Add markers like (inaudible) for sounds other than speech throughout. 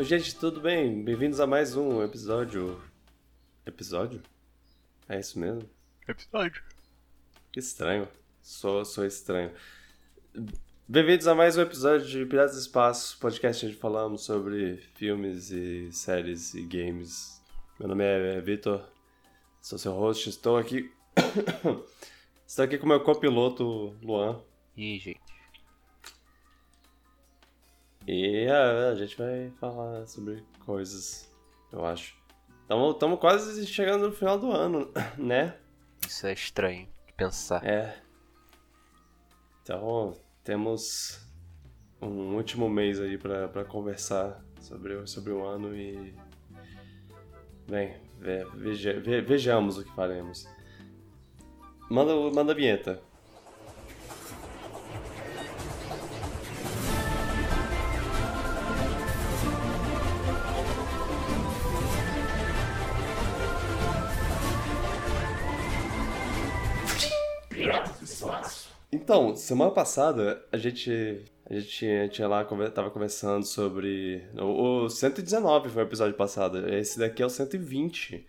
Oi, gente, tudo bem? Bem-vindos a mais um episódio. Episódio? É isso mesmo? Episódio. Que estranho. Sou, sou estranho. Bem-vindos a mais um episódio de Piratas do Espaço, podcast onde falamos sobre filmes e séries e games. Meu nome é Vitor, sou seu host, estou aqui. (coughs) estou aqui com meu copiloto Luan. E aí, gente? E a, a gente vai falar sobre coisas, eu acho. Estamos quase chegando no final do ano, (laughs) né? Isso é estranho de pensar. É. Então, temos um último mês aí pra conversar sobre, sobre o ano e. Bem, ve, veja, ve, vejamos o que faremos. Manda, manda a vinheta. Então, semana passada a gente a gente tinha, tinha lá tava conversando sobre o, o 119 foi o episódio passado. Esse daqui é o 120.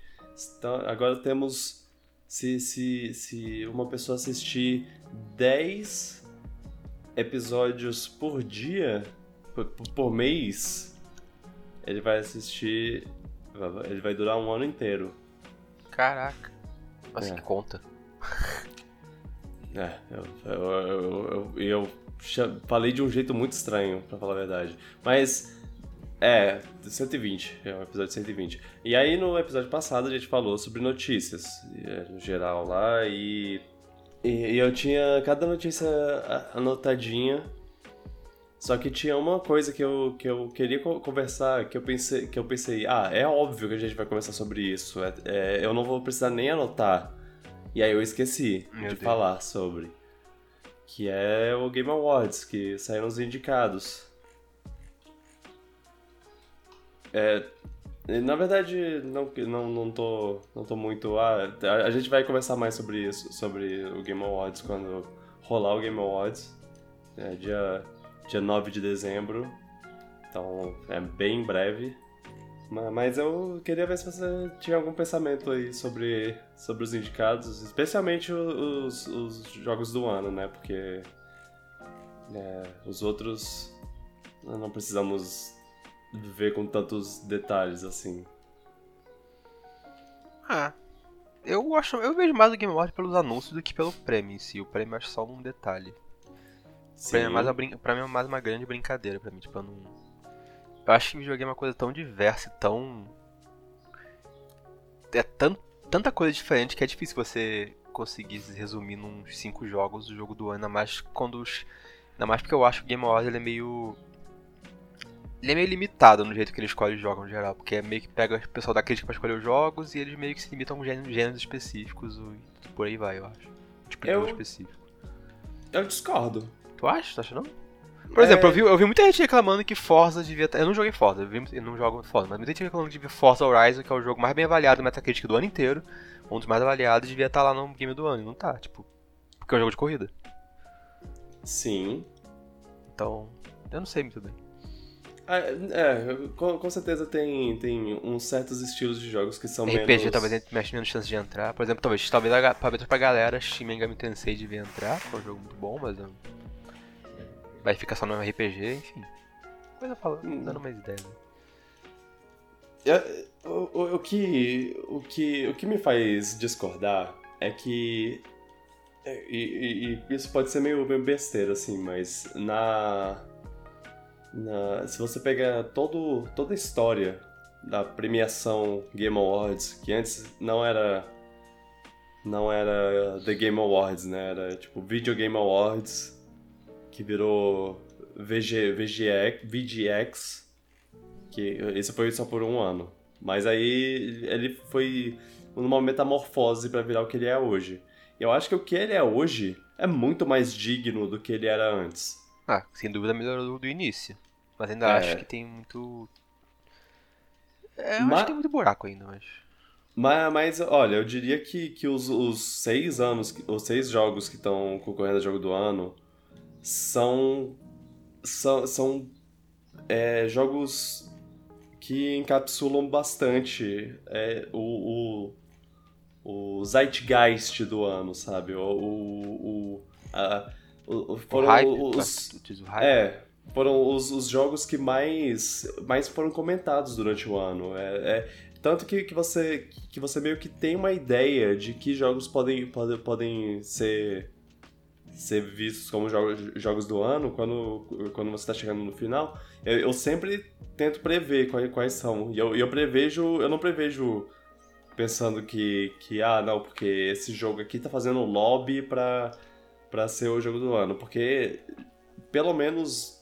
Então, agora temos se, se, se uma pessoa assistir 10 episódios por dia, por, por mês, ele vai assistir. Ele vai durar um ano inteiro. Caraca. Nossa, é. que conta. (laughs) É, eu, eu, eu, eu, falei de um jeito muito estranho, pra falar a verdade. Mas, é, 120, é o episódio 120. E aí no episódio passado a gente falou sobre notícias, no geral lá, e, e, e eu tinha cada notícia anotadinha. Só que tinha uma coisa que eu, que eu queria conversar, que eu, pensei, que eu pensei, ah, é óbvio que a gente vai conversar sobre isso. É, é, eu não vou precisar nem anotar. E aí eu esqueci Meu de Deus. falar sobre. Que é o Game Awards, que saíram os indicados. É, na verdade, não, não, não, tô, não tô muito. Ah, a, a gente vai conversar mais sobre isso, sobre o Game Awards quando rolar o Game Awards. É, dia, dia 9 de dezembro. Então é bem breve. Mas eu queria ver se você tinha algum pensamento aí sobre, sobre os indicados, especialmente os, os jogos do ano, né? Porque é, os outros não precisamos ver com tantos detalhes assim. Ah, eu acho, eu vejo mais o Game Awards pelos anúncios do que pelo prêmio em si. O prêmio é só um detalhe. Sim. O prêmio é mais uma, pra mim é mais uma grande brincadeira pra mim, tipo, eu não eu acho que videogame é uma coisa tão diversa e tão. É tão, tanta coisa diferente que é difícil você conseguir resumir num cinco jogos o jogo do ano, ainda mais quando os. Ainda mais porque eu acho que o Game Awards ele é meio. Ele é meio limitado no jeito que ele escolhe os jogos no geral, porque é meio que pega o pessoal da crítica pra escolher os jogos e eles meio que se limitam a gêneros, gêneros específicos e por aí vai, eu acho. Tipo de eu... jogo específico. Eu discordo. Tu acha? Tu acha não? Por exemplo, é... eu, vi, eu vi muita gente reclamando que Forza devia estar. Eu não joguei Forza, eu, vi, eu não jogo Forza, mas muita gente reclamando que Forza Horizon, que é o jogo mais bem avaliado no Metacritic do ano inteiro, um dos mais avaliados, devia estar lá no game do ano. E não tá, tipo. Porque é um jogo de corrida. Sim. Então, eu não sei muito bem. É, é com, com, certeza tem, tem uns certos estilos de jogos que são RPG menos... talvez mexe menos chance de entrar. Por exemplo, talvez, talvez pra, pra galera, Shin Megami Tensei devia entrar, que é um jogo muito bom, mas eu vai ficar só no RPG, enfim. Coisa falando, hum. dando mais ideias. Né? O, o, o, que, o, que, o que me faz discordar é que. É, e, e, e, isso pode ser meio, meio besteira, assim, mas na. na se você pegar todo, toda a história da premiação Game Awards, que antes não era. Não era The Game Awards, né? Era tipo Video Game Awards que virou VG, VGX, VGX, que esse foi só por um ano. Mas aí ele foi numa metamorfose para virar o que ele é hoje. Eu acho que o que ele é hoje é muito mais digno do que ele era antes. Ah, sem dúvida melhorou do, início. Mas ainda é. acho que tem muito. É, eu mas... acho que tem muito buraco ainda, mas. Mas, mas olha, eu diria que, que os, os seis anos, os seis jogos que estão concorrendo ao jogo do ano, são são, são é, jogos que encapsulam bastante é, o, o, o zeitgeist do ano, sabe? O, o, a, o foram hype, os, é, foram os, os jogos que mais, mais foram comentados durante o ano. É, é, tanto que, que, você, que você meio que tem uma ideia de que jogos podem, podem, podem ser, ser vistos como jogos, jogos do ano quando, quando você está chegando no final. Eu, eu, sempre tento prever quais, quais são. E eu, eu prevejo. Eu não prevejo pensando que, que, ah, não, porque esse jogo aqui tá fazendo lobby pra ser o jogo do ano. Porque, pelo menos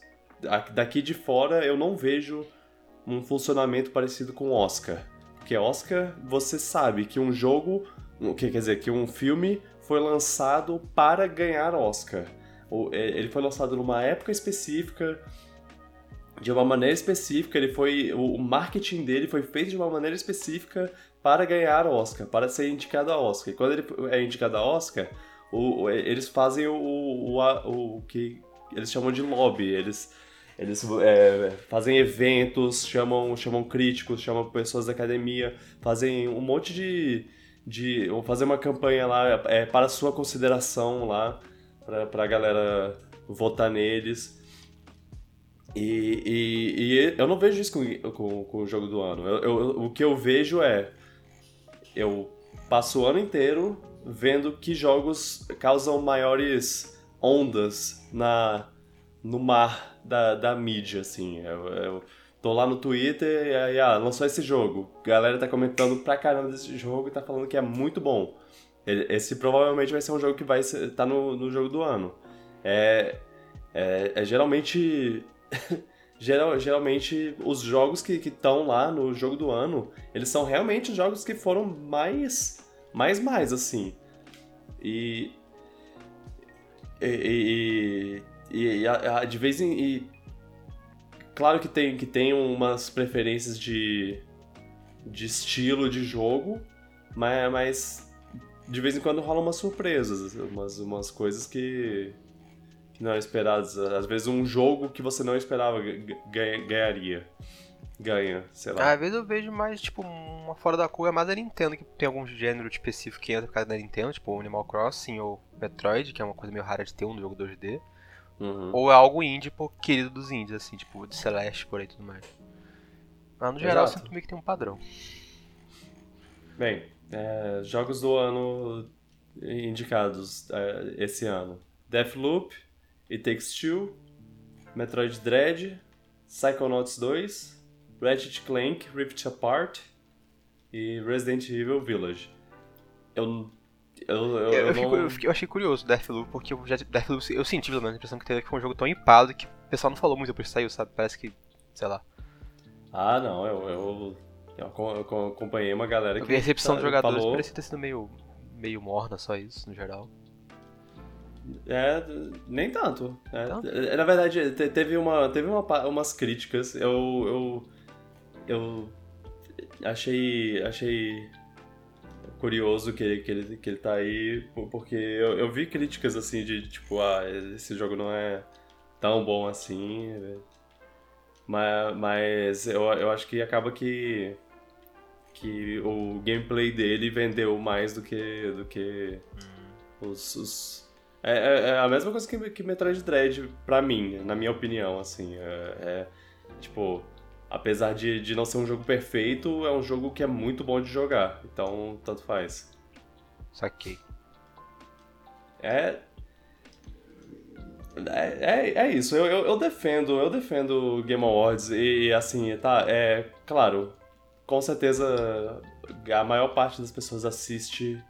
daqui de fora, eu não vejo um funcionamento parecido com Oscar. Porque Oscar, você sabe que um jogo, que quer dizer, que um filme foi lançado para ganhar Oscar. Ele foi lançado numa época específica, de uma maneira específica, ele foi o marketing dele foi feito de uma maneira específica para ganhar Oscar, para ser indicado a Oscar. E quando ele é indicado a Oscar, o, eles fazem o, o, o, o que eles chamam de lobby. Eles eles é, fazem eventos, chamam, chamam críticos, chamam pessoas da academia, fazem um monte de. De vão fazer uma campanha lá é, para sua consideração lá, para a galera votar neles. E, e, e, eu não vejo isso com, com, com o jogo do ano. Eu, eu, o que eu vejo é. Eu passo o ano inteiro vendo que jogos causam maiores ondas na, no mar da, da mídia, assim. Eu, eu tô lá no Twitter e aí, ah, lançou esse jogo. A galera tá comentando pra caramba desse jogo e tá falando que é muito bom. Esse provavelmente vai ser um jogo que vai estar tá no, no jogo do ano. É, é, é geralmente. (laughs) Geral, geralmente os jogos que estão lá no jogo do ano, eles são realmente jogos que foram mais. mais mais, assim. E. E, e, e de vez em. E, claro que tem, que tem umas preferências de, de estilo de jogo, mas, mas de vez em quando rolam umas surpresas, umas, umas coisas que, que não eram esperadas. Às vezes um jogo que você não esperava ganha, ganharia. Ganha, sei lá. Às vezes eu vejo mais, tipo, uma fora da curva, mais a Nintendo, que tem algum gênero específico que entra por causa da Nintendo, tipo Animal Crossing ou Metroid, que é uma coisa meio rara de ter um jogo 2D. Uhum. Ou é algo indie, pô, querido dos indies, assim, tipo, de Celeste por aí e tudo mais. Mas no geral, Exato. eu sinto meio que tem um padrão. Bem, é, jogos do ano indicados é, esse ano: Deathloop, It Takes Two, Metroid Dread, Psychonauts 2, Ratchet Clank Rift Apart e Resident Evil Village. Eu eu, eu, eu, eu, fico, eu, eu, achei curioso Deathloop, porque eu já, Deathloop, eu senti pelo menos a impressão que teve que foi um jogo tão empado que o pessoal não falou muito depois que saiu, sabe? Parece que, sei lá. Ah, não, eu, eu, acompanhei uma galera que. a recepção dos jogadores falou... parecia ter sido meio, meio morna, só isso, no geral. É, nem tanto. É, na verdade, teve, uma, teve uma, umas críticas. Eu, eu, eu achei, achei curioso que, que, ele, que ele tá aí, porque eu, eu vi críticas assim de tipo, ah, esse jogo não é tão bom assim. Mas, mas eu, eu acho que acaba que, que o gameplay dele vendeu mais do que, do que hum. os, os... É, é, é, a mesma coisa que, que Metroid Dread pra mim, na minha opinião, assim. É, é tipo, apesar de, de não ser um jogo perfeito, é um jogo que é muito bom de jogar. Então, tanto faz. Saquei. É. É, é, é isso, eu, eu, eu, defendo, eu defendo Game Awards e assim, tá, é claro, com certeza a maior parte das pessoas assiste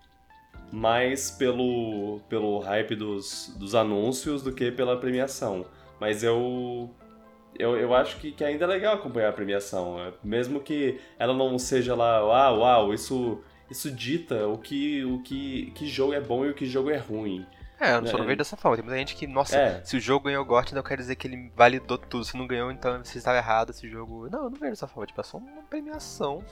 mais pelo, pelo hype dos, dos anúncios do que pela premiação. Mas eu eu, eu acho que, que ainda é legal acompanhar a premiação. Né? Mesmo que ela não seja lá, uau, uau, isso, isso dita o que, o que, que jogo é bom e o que jogo é ruim. É, eu só não né? vejo dessa forma. Tem muita gente que, nossa, é. se o jogo ganhou GOT, não quer dizer que ele validou tudo. Se não ganhou, então você estava errado esse jogo. Não, eu não vejo dessa forma. Tipo, é só uma premiação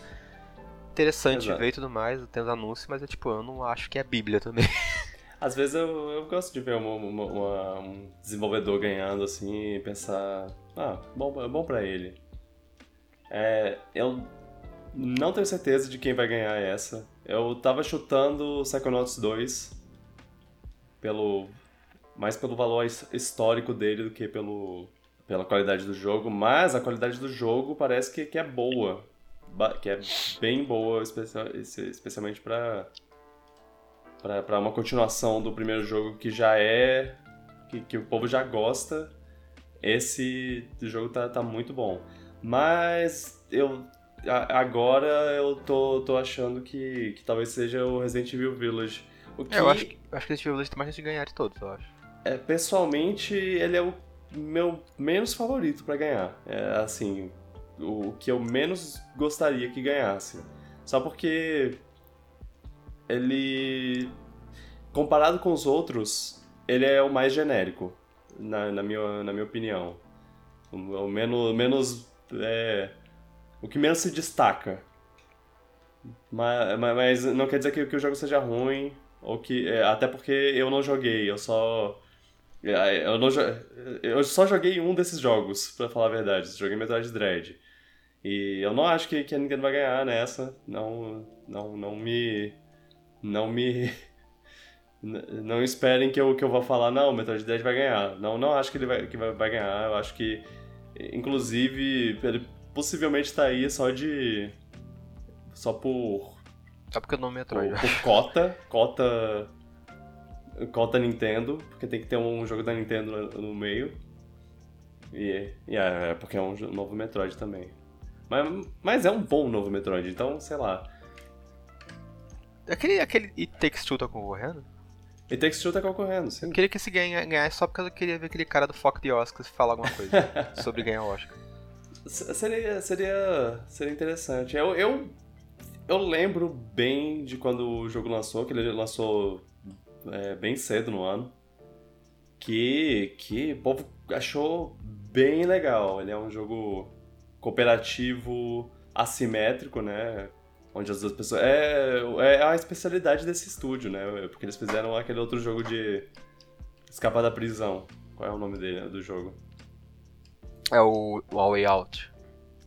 interessante Exato. ver e tudo mais, tem os anúncios, mas é tipo, eu não acho que é Bíblia também. (laughs) Às vezes eu, eu gosto de ver uma, uma, uma, um desenvolvedor ganhando assim e pensar, ah, bom, é bom pra ele. É, eu não tenho certeza de quem vai ganhar essa. Eu tava chutando Psychonauts 2 pelo mais pelo valor histórico dele do que pelo pela qualidade do jogo, mas a qualidade do jogo parece que, que é boa, que é bem boa, especialmente para para uma continuação do primeiro jogo que já é que, que o povo já gosta. Esse jogo tá, tá muito bom. Mas eu agora eu tô, tô achando que, que talvez seja o Resident Evil Village. O que, é, eu acho que, acho que Resident Evil Village tem mais chance de ganhar de todos, eu acho. É, pessoalmente, ele é o meu menos favorito para ganhar. É assim, o que eu menos gostaria que ganhasse. Só porque ele comparado com os outros, ele é o mais genérico, na, na, minha, na minha opinião. O, o menos, menos é, o que menos se destaca. Mas, mas não quer dizer que, que, o jogo seja ruim, ou que. É, até porque eu não joguei, eu só. É, eu, não, eu só joguei um desses jogos, pra falar a verdade. Joguei Metroid Dread. E eu não acho que, que a Nintendo vai ganhar nessa. Não, não, não me. Não me. (laughs) Não esperem que eu, que eu vou falar, não, o Metroid Dread vai ganhar. Não, não acho que ele vai, que vai, vai ganhar. Eu acho que, inclusive, ele possivelmente tá aí só de. Só por. Só porque o nome é Metroid. Por, por cota. Cota. Cota Nintendo, porque tem que ter um jogo da Nintendo no, no meio. E, e é, é, porque é um novo Metroid também. Mas, mas é um bom novo Metroid, então, sei lá. Aquele, aquele It Takes Two tá concorrendo? It Takes Two tá concorrendo, sim. Eu queria que esse ganhasse só porque eu queria ver aquele cara do Foco de Oscars falar alguma coisa (laughs) sobre ganhar o Oscar. Seria, seria, seria interessante. Eu, eu, eu lembro bem de quando o jogo lançou, que ele lançou é, bem cedo no ano. Que, que o povo achou bem legal. Ele é um jogo cooperativo assimétrico, né? Onde as duas pessoas. É, é a especialidade desse estúdio, né? Porque eles fizeram aquele outro jogo de escapar da prisão. Qual é o nome dele, do jogo? É o, o A Way Out.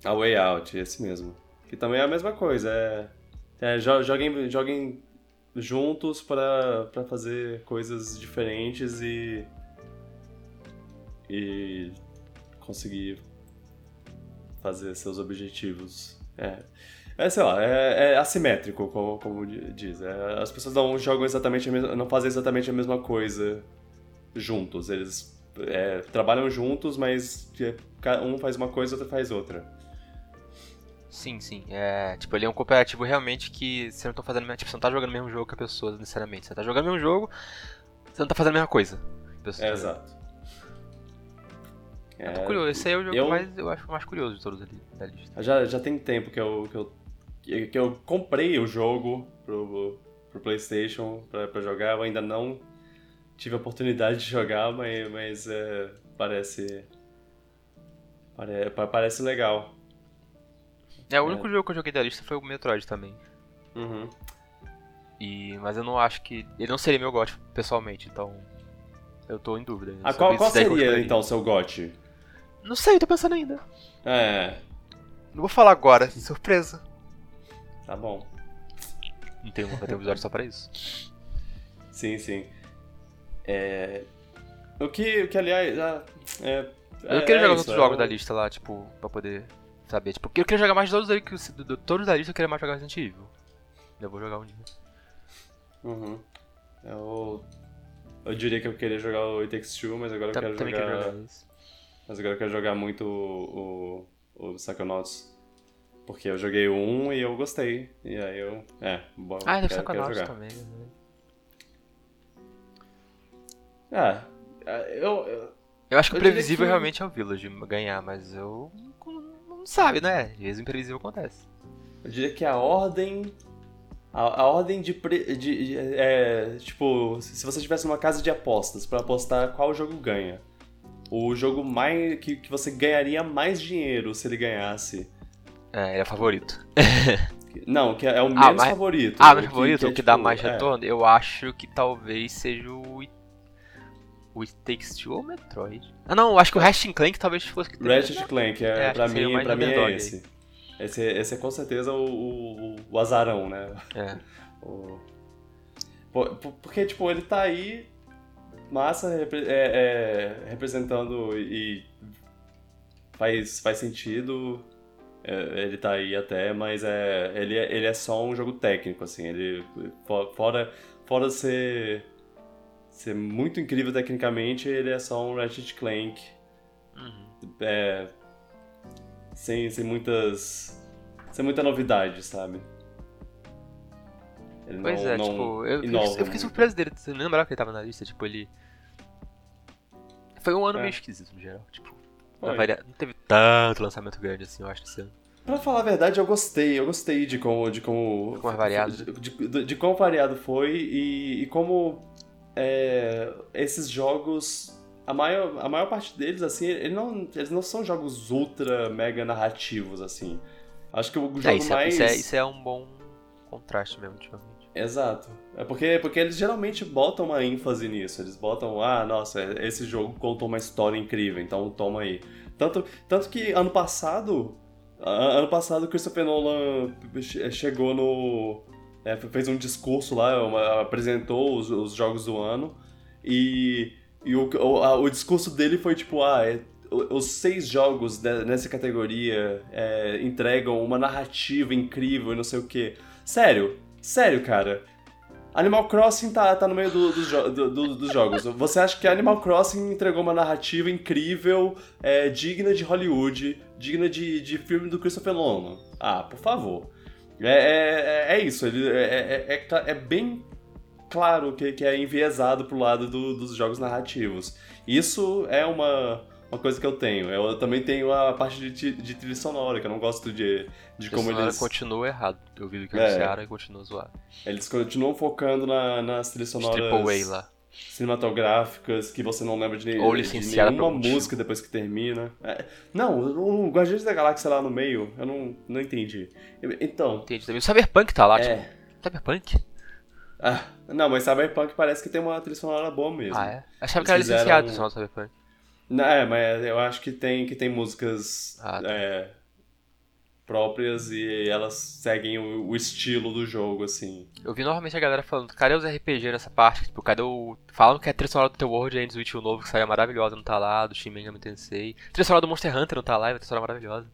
A Way Out, esse mesmo. Que também é a mesma coisa, é. é joguem, joguem juntos para fazer coisas diferentes e. e. conseguir fazer seus objetivos. É. É, sei lá, é, é assimétrico, como, como diz. É, as pessoas não jogam exatamente a mesma, não fazem exatamente a mesma coisa juntos. Eles é, trabalham juntos, mas um faz uma coisa, outro faz outra. Sim, sim. É, tipo, ele é um cooperativo realmente que você não tá fazendo, tipo, você não tá jogando o mesmo jogo que a pessoa necessariamente. Você tá jogando o mesmo jogo, você não tá fazendo a mesma coisa. É, tá exato. É, tô curioso, esse aí é o jogo eu, mais, eu acho mais curioso de todos ali da lista. Já, já tem tempo que eu, que eu, que eu comprei o jogo pro, pro Playstation pra, pra jogar, eu ainda não tive a oportunidade de jogar, mas, mas é, parece, parece. Parece legal. É, o único é. jogo que eu joguei da lista foi o Metroid também. Uhum. E, mas eu não acho que. Ele não seria meu GOT pessoalmente, então. Eu tô em dúvida. Ah, qual, qual seria então o seu GOT? Não sei, tô pensando ainda. É. Não vou falar agora, surpresa. Tá bom. Não tem, vai ter um episódio só pra isso. Sim, sim. É. O que, o que aliás. É, eu queria é jogar isso, outros jogos da lista lá, tipo, pra poder saber. Tipo, eu queria jogar mais todos aí, que todos da lista eu queria mais jogar Resident Evil. Eu vou jogar um dia. Uhum. Eu. Eu diria que eu queria jogar o It Takes Two, mas agora eu quero jogar. Quero jogar mas agora eu quero jogar muito o, o, o Psychonauts. Porque eu joguei o 1 e eu gostei. E aí eu. É, bom. Ah, é do Psychonauts também. Né? Ah, eu, eu, eu acho que o previsível que... realmente é o Village ganhar, mas eu. Não sabe, né? Às vezes o imprevisível acontece. Eu diria que a ordem. A, a ordem de. Pre, de, de é, tipo, se você tivesse uma casa de apostas para apostar qual jogo ganha. O jogo mais que, que você ganharia mais dinheiro se ele ganhasse. É, ele é favorito. (laughs) Não, que é o ah, menos mas... favorito. Ah, menos favorito, que, que, é, o que tipo, dá mais é. retorno? Eu acho que talvez seja o o It Takes Two ou Metroid? Ah não, acho que o Ratchet Clank talvez fosse que Ratchet Clank, é, é pra mim, pra mim é esse. Esse, esse é com certeza o, o, o azarão, né? É. (laughs) O... Porque, tipo, ele tá aí, massa, é, é, representando e faz, faz sentido. É, ele tá aí até, mas é, ele, é, ele é só um jogo técnico, assim. Ele, fora, fora ser, ser muito incrível tecnicamente, ele é só um Ratchet Clank. Uhum. É, sem, sem muitas. sem muita novidade, sabe? Ele pois não, é, não tipo, eu, eu, fiquei surpreso dele, você não lembrava que ele tava na lista, tipo, ele. Foi um ano é. meio esquisito no geral, tipo. Varia... Não teve tanto lançamento grande assim, eu acho, esse ano. Pra falar a verdade, eu gostei. Eu gostei de como. De como, como é variado. De, de, de, de como variado foi e, e como é, esses jogos. A maior, a maior parte deles, assim, ele não, eles não são jogos ultra mega narrativos, assim. Acho que o jogo é, isso mais. É, isso, é, isso é um bom contraste mesmo, ultimamente. Exato. É porque, porque eles geralmente botam uma ênfase nisso. Eles botam, ah, nossa, esse jogo contou uma história incrível, então toma aí. Tanto, tanto que ano passado, ano passado Christopher Nolan chegou no. É, fez um discurso lá, uma, apresentou os, os, jogos do ano e, e o, o, a, o discurso dele foi tipo, ah, é, os seis jogos nessa categoria é, entregam uma narrativa incrível e não sei o que. Sério, Sério, cara. Animal Crossing tá, tá no meio do, do, do, dos jogos. Você acha que Animal Crossing entregou uma narrativa incrível, é, digna de Hollywood, digna de, de filme do Christopher Nolan? Ah, por favor. É, é, é isso, ele, é, é, é, é bem claro que, que é enviesado pro lado do, dos jogos narrativos. Isso é uma, uma coisa que eu tenho. Eu também tenho a parte de, de trilha sonora, que eu não gosto de, de como eles. continua errado. Eu vi que anunciaram é. e continua zoado. Eles continuam focando na, nas trilhas sonoras. lá. Cinematográficas que você não lembra de, Ou de nenhuma música depois que termina. É, não, o Guardiões da Galáxia lá no meio, eu não, não entendi. Então. Entendi também. O Cyberpunk tá lá, é. tipo. Cyberpunk? Ah, não, mas Cyberpunk parece que tem uma trilha sonora boa mesmo. Ah, é? Achava Eles que era licenciado o um... Cyberpunk. Não, é, mas eu acho que tem, que tem músicas ah, tá. é, próprias e elas seguem o, o, estilo do jogo, assim. Eu vi novamente a galera falando, cadê os RPG nessa parte? Tipo, cadê o... Falando que a trilha sonora do The World Ends With o novo, que saiu maravilhosa, não tá lá, do Shin Megami Tensei. A trilha sonora do Monster Hunter não tá lá, e a trilha sonora maravilhosa.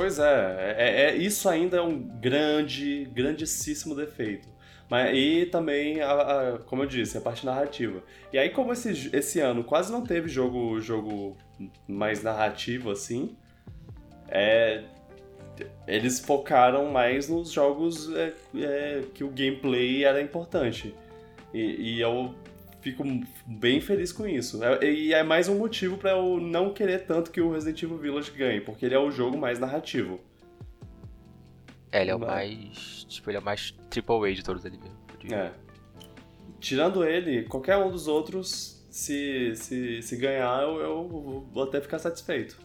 Pois é, é, é, isso ainda é um grande, grandíssimo defeito. Mas, e também, a, a, como eu disse, a parte narrativa. E aí, como esse, esse ano quase não teve jogo, jogo mais narrativo assim, é, eles focaram mais nos jogos é, é, que o gameplay era importante. E, e, eu fico bem feliz com isso. É, e é mais um motivo para eu não querer tanto que o Resident Evil Village ganhe, porque ele é o jogo mais narrativo. É, ele é o mais. Tipo, ele é o mais triple A de todos ali mesmo. É. Tirando ele, qualquer um dos outros, se, se, se ganhar, eu, eu vou até ficar satisfeito.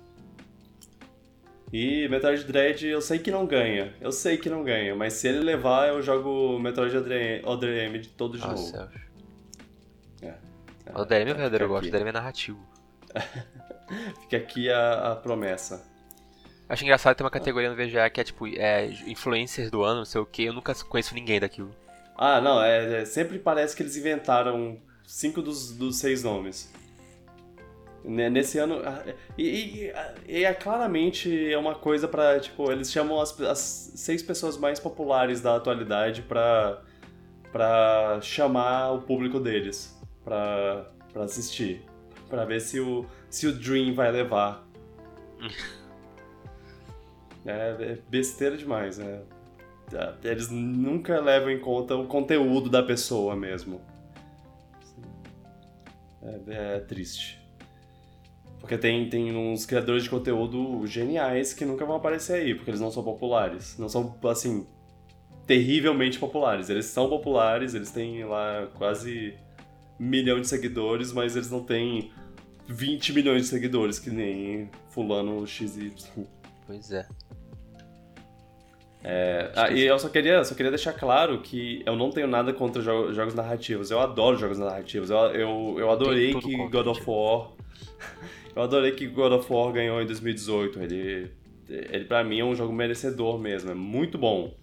E Metroid Dread eu sei que não ganha. Eu sei que não ganha, mas se ele levar, eu jogo Metroid Other M de todo de ah, novo. Céus. É. é. O Other M é verdadeiro, eu gosto. O Other M é narrativo. (laughs) Fica aqui a, a promessa. Acho engraçado ter uma categoria no VGA que é tipo é, influencers do ano, não sei o que. Eu nunca conheço ninguém daquilo. Ah, não, é, é, sempre parece que eles inventaram cinco dos, dos seis nomes. Nesse ano. Ah, e, e, e, é claramente é uma coisa para Tipo, eles chamam as, as seis pessoas mais populares da atualidade pra, pra chamar o público deles pra, pra assistir. Pra ver se o, se o Dream vai levar. (laughs) É, é besteira demais, né? Eles nunca levam em conta o conteúdo da pessoa mesmo. É, é triste. Porque tem, tem uns criadores de conteúdo geniais que nunca vão aparecer aí, porque eles não são populares. Não são, assim, terrivelmente populares. Eles são populares, eles têm lá quase milhão de seguidores, mas eles não têm 20 milhões de seguidores, que nem fulano XY. Pois é. É, ah, e eu só queria, só queria deixar claro que eu não tenho nada contra jo jogos narrativos. Eu adoro jogos narrativos. Eu, eu, eu adorei que God of War. (laughs) eu adorei que God of War ganhou em 2018. Ele ele para mim é um jogo merecedor mesmo, é muito bom.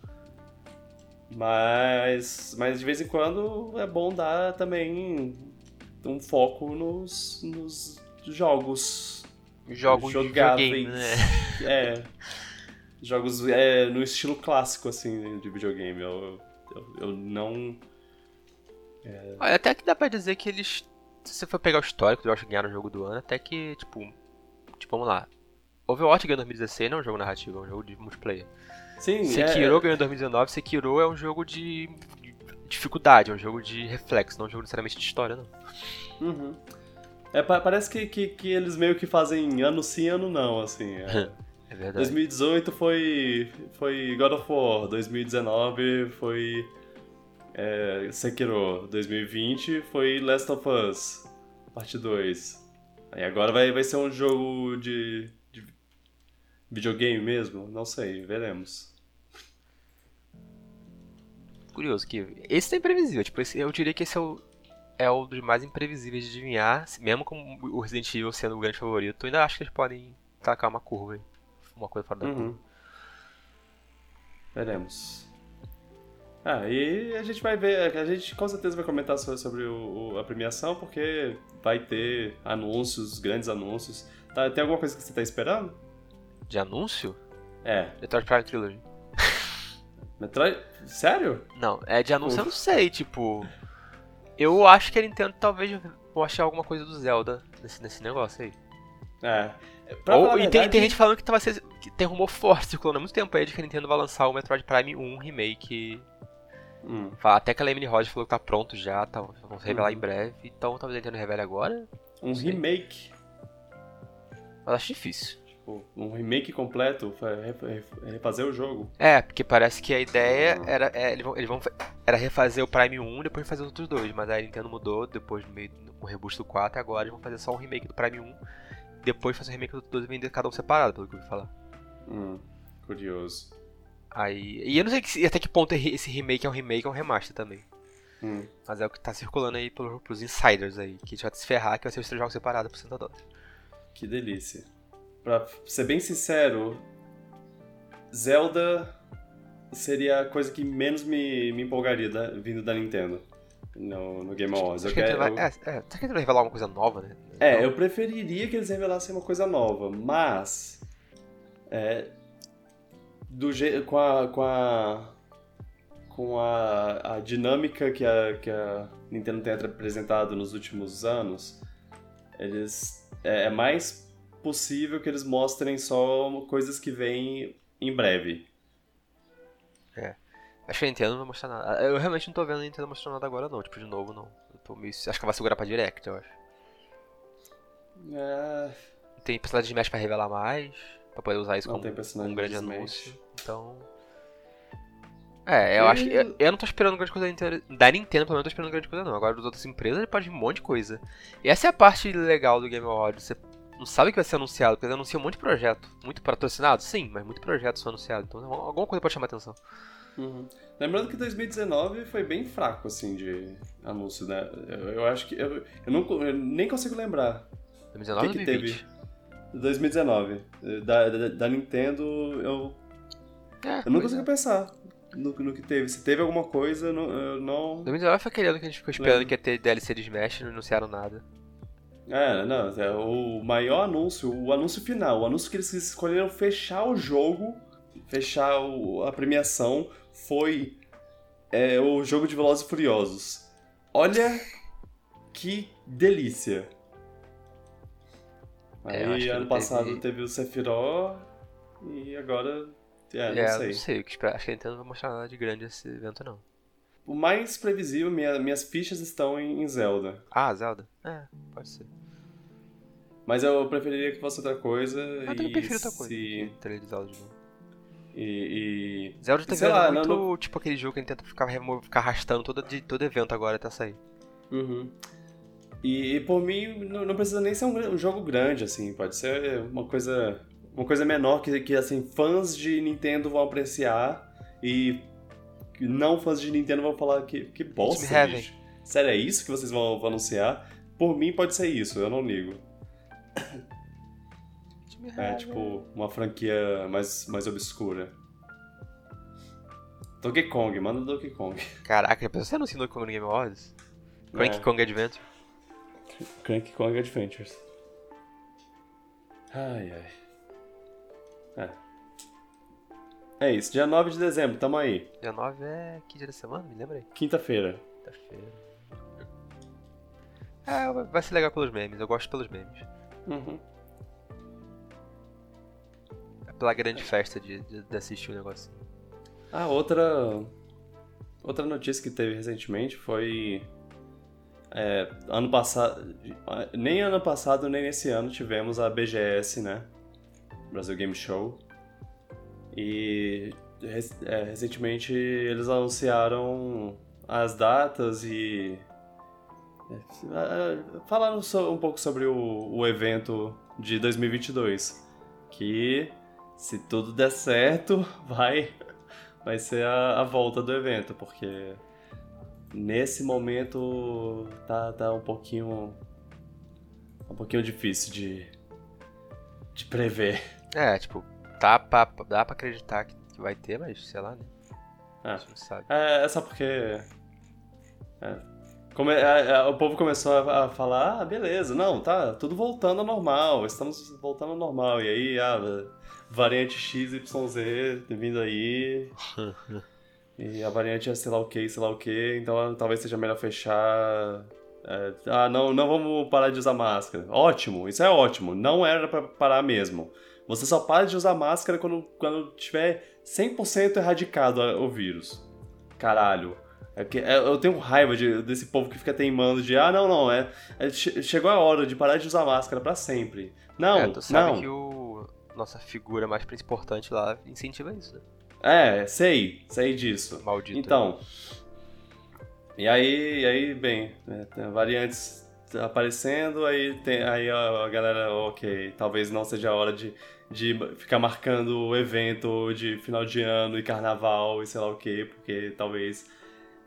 Mas, mas de vez em quando é bom dar também um foco nos, nos jogos. Jogos jogáveis. de videogame, né? É. Jogos é, no estilo clássico, assim, de videogame. Eu, eu, eu não. É... Olha, até que dá pra dizer que eles. Se você for pegar o histórico do jogos que ganharam o jogo do ano, até que, tipo. Tipo, vamos lá. Overwatch ganhou em 2016 não é um jogo narrativo, é um jogo de multiplayer. Sim, Sekiro é... ganhou em 2019, Sekiro é um jogo de dificuldade, é um jogo de reflexo, não é um jogo necessariamente de história, não. Uhum. É, parece que, que, que, eles meio que fazem ano sim, ano não, assim. É, (laughs) é verdade. 2018 foi, foi God of War, 2019 foi é, Sekiro, 2020 foi Last of Us, parte 2. Aí agora vai, vai ser um jogo de, de videogame mesmo? Não sei, veremos curioso que esse é imprevisível. Tipo, esse, eu diria que esse é o, é o dos mais imprevisíveis de adivinhar. Mesmo com o Resident Evil sendo o grande favorito, eu ainda acho que eles podem tacar uma curva aí. Uma coisa fora da uhum. curva. Veremos. Ah, e a gente vai ver, a gente com certeza vai comentar sobre o, a premiação, porque vai ter anúncios, grandes anúncios. Tá, tem alguma coisa que você tá esperando? De anúncio? É. Metroid Prime Trilogy. Metroid? Sério? Não, é de anúncio eu não sei, tipo. Eu acho que a Nintendo talvez mostre alguma coisa do Zelda nesse, nesse negócio aí. É. Ou, e tem, tem, gente falando que, tava ser, que tem rumor forte circulando há muito tempo aí de que a Nintendo vai lançar o Metroid Prime 1 Remake. Hum. Até que a Lemony Rod falou que tá pronto já, tá, vamos revelar hum. em breve. Então talvez a Nintendo revele agora. Um remake. Mas acho difícil. Tipo, um remake completo, refazer o jogo. É, porque parece que a ideia era. É, eles vão, eles vão, era refazer o Prime 1 e depois fazer os outros dois. Mas a Nintendo mudou depois no meio o reboot do 4 e agora eles vão fazer só um remake do Prime 1. Depois fazer o remake do 2 e vender cada um separado, pelo que eu ouvi falar. Hum, curioso. Aí. E eu não sei que, até que ponto esse remake é um remake ou um remaster também. Hum. Mas é o que tá circulando aí pelos, pelos insiders aí, que a gente vai se ferrar que vai ser os três jogos separados por 60 dólares. Que delícia pra ser bem sincero, Zelda seria a coisa que menos me, me empolgaria da, vindo da Nintendo no, no Game Awards. Acho que vai, eu... é, é, tá querendo revelar uma coisa nova, né? É, então... eu preferiria que eles revelassem uma coisa nova, mas. É, do jeito. com a. com a. com a, a dinâmica que a, que a Nintendo tem apresentado nos últimos anos, eles. É, é mais possível que eles mostrem só coisas que vêm em breve. É. Acho que a Nintendo não vai mostrar nada. Eu realmente não tô vendo a Nintendo mostrando nada agora não, tipo, de novo não. Eu tô meio... Acho que vai segurar pra Direct, eu acho. É... Tem personagem de Smash pra revelar mais, pra poder usar isso como um grande anúncio. Então... É, eu e... acho que. Eu, eu, não tô esperando grande coisa da Nintendo, da Nintendo, pelo menos não tô esperando grande coisa não. Agora das outras empresas pode vir um monte de coisa. E essa é a parte legal do Game Awards. Você não sabe que vai ser anunciado, porque eles anunciam um monte de projeto. Muito patrocinado? Sim, mas muito projeto são anunciados. Então alguma coisa pode chamar atenção. Uhum. Lembrando que 2019 foi bem fraco, assim, de anúncio, né? Eu, eu acho que. Eu, eu, não, eu nem consigo lembrar. 2019 que, que teve? 2019. Da, da, da Nintendo, eu. É, eu não consigo é. pensar no, no, que teve. Se teve alguma coisa, eu não. Eu não... 2019 foi aquele ano que a gente ficou esperando que ia ter DLC de Smash e não anunciaram nada. É, não, é o maior anúncio, o anúncio final, o anúncio que eles escolheram fechar o jogo, fechar o, a premiação, foi é, o jogo de Velozes e Furiosos. Olha que delícia! É, Aí ano passado teve... teve... o Sephiroth e agora. É, não é, sei. Não sei, acho que a Nintendo não vai mostrar nada de grande esse evento não. O mais previsível, minha, minhas fichas estão em, em, Zelda. Ah, Zelda? É, pode ser. Mas eu preferiria que fosse outra coisa. Eu também prefiro outra coisa. Se... de Zelda de novo. E, e... Zelda tá virando lá, muito não, tipo aquele jogo que a gente tenta ficar, ficar arrastando todo, de, todo evento agora até sair. Uhum. E, e, por mim, não, não, precisa nem ser um, um, jogo grande, assim. Pode ser uma coisa, uma coisa menor que, que assim, fãs de Nintendo vão apreciar e não fãs de Nintendo vão falar que, que bosta, bicho. Sério, é isso que vocês vão, vão, anunciar? Por mim pode ser isso, eu não ligo. É tipo uma franquia mais, mais obscura. Donkey Kong, manda Donkey Kong. Caraca, você anunciou Donkey Kong no Game Awards? Cranky É. Kong Adventure? Cranky Kong Adventures. Ai, ai. É. É isso, dia 9 de dezembro, tamo aí. Dia 9 é que dia da semana? Me lembra aí. Quinta-feira. Quinta-feira. É, vai- vai ser legal pelos memes, eu gosto pelos memes. Uhum. É pela grande festa de, de, de assistir o negócio. Ah, outra. Outra notícia que teve recentemente foi. é, ano passado. Nem ano passado, nem nesse ano tivemos a BGS, né? Brasil Game Show. E é, recentemente eles anunciaram as datas e. é, falaram so- um pouco sobre o, o evento de 2022. Que, se tudo der certo, (laughs) vai vai ser a, a volta do evento, porque nesse momento tá, tá um pouquinho. um pouquinho difícil de. de prever. É, tipo, dá pra, dá pra acreditar que, vai ter, mas sei lá, né? É. É, é só porque. é, come- é, é, o povo começou a, a falar, ah, beleza, não, tá tudo voltando ao normal, estamos voltando ao normal. E aí, ah, variante XYZ vindo aí. (laughs) e a variante é sei lá o que, sei lá o que, então talvez seja melhor fechar. é, ah, não, não vamos parar de usar máscara. Ótimo, isso é ótimo. Não era pra parar mesmo. Você só para de usar máscara quando, quando tiver 100% erradicado a- o vírus. Caralho. É é- eu tenho raiva de- desse povo que fica teimando de ah, não, não, é, é, che- chegou a hora de parar de usar máscara pra sempre. Não, é, tu sabe não. que o nossa figura mais importante lá incentiva isso, né? É, sei, sei disso. Maldito. Então. E aí, e aí bem, né, variantes aparecendo, aí, tem, aí a, a galera, ok, talvez não seja a hora de, de ficar marcando o evento de final de ano e carnaval e sei lá o que, porque talvez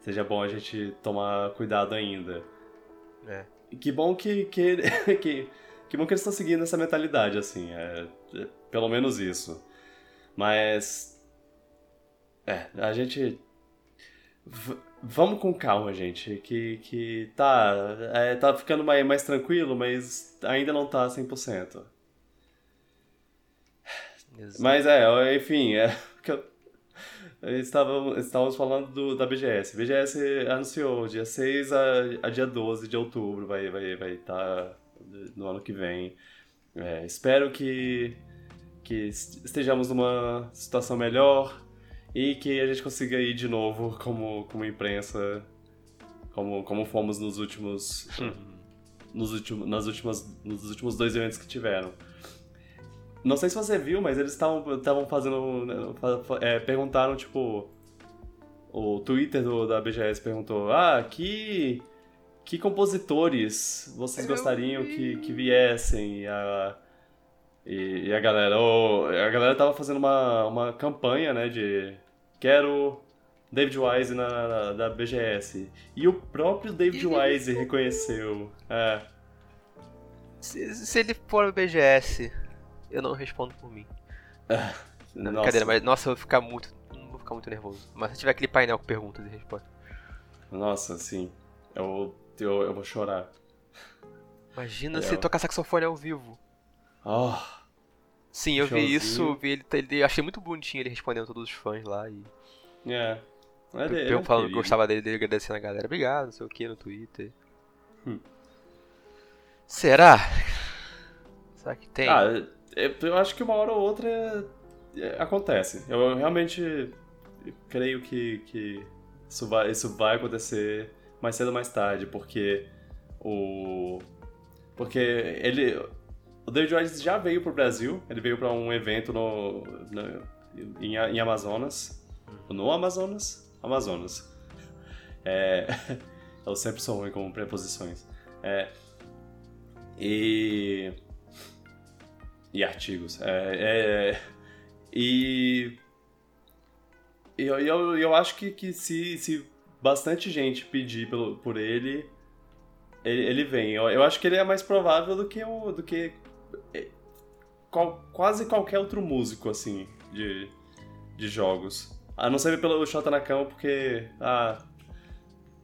seja bom a gente tomar cuidado ainda. É. Que bom que, que, (laughs) que, que bom que eles estão seguindo essa mentalidade, assim, é, é, pelo menos isso. Mas é, a gente. v- vamos com calma, gente. Que, que tá. é, tá ficando mais, mais tranquilo, mas ainda não tá 100%. Exato. Mas é, enfim, é. Estávamos, falando do, da BGS. BGS anunciou dia 6 a, a dia 12 de outubro, vai estar vai, vai tá no ano que vem. É, espero que, que estejamos numa situação melhor e que a gente consiga ir de novo como, como imprensa, como, como fomos nos últimos, nos, últimos, nas últimas, nos últimos dois eventos que tiveram. Não sei se você viu, mas eles estavam estavam fazendo. né, é, perguntaram, tipo. O Twitter do, da BGS perguntou: Ah, que. Que compositores vocês gostariam que, que viessem? E a, e, e a galera. ô, a galera tava fazendo uma, uma campanha, né? De. Quero David Wise na, na- da BGS. E o próprio David Wise reconheceu. É. Se, se ele for no BGS, eu não respondo por mim. Não, nossa. brincadeira, mas nossa, eu vou ficar muito. Não vou ficar muito nervoso. Mas se tiver aquele painel com perguntas e respostas. Nossa, sim. Eu, eu, eu vou chorar. Imagina É, se tocar saxofone ao vivo. Oh, Sim, eu vi Showzinho. isso, vi ele, ele. Achei muito bonitinho ele respondendo todos os fãs lá e. é. Ele, é eu um falando que gostava dele, dele agradecendo a galera. Obrigado, não sei o que, no Twitter. Hum. Será? Será que tem? Ah, eu, eu acho que uma hora ou outra é- é- acontece. Eu realmente creio que, que isso, vai, isso vai acontecer mais cedo ou mais tarde, porque o. Porque ele. O David Wise já veio pro Brasil, ele veio para um evento no, no- em, em Amazonas. No Amazonas? Amazonas. É, (laughs) eu sempre sou ruim com preposições. É, e. E artigos. É, é, e. e Eu, eu, eu acho que, que se, se bastante gente pedir pelo, por ele, ele, ele vem. Eu, eu acho que ele é mais provável do que o. Do que é, qual, quase qualquer outro músico, assim, de, de jogos. A não ser pelo Shota na cama, porque. Ah.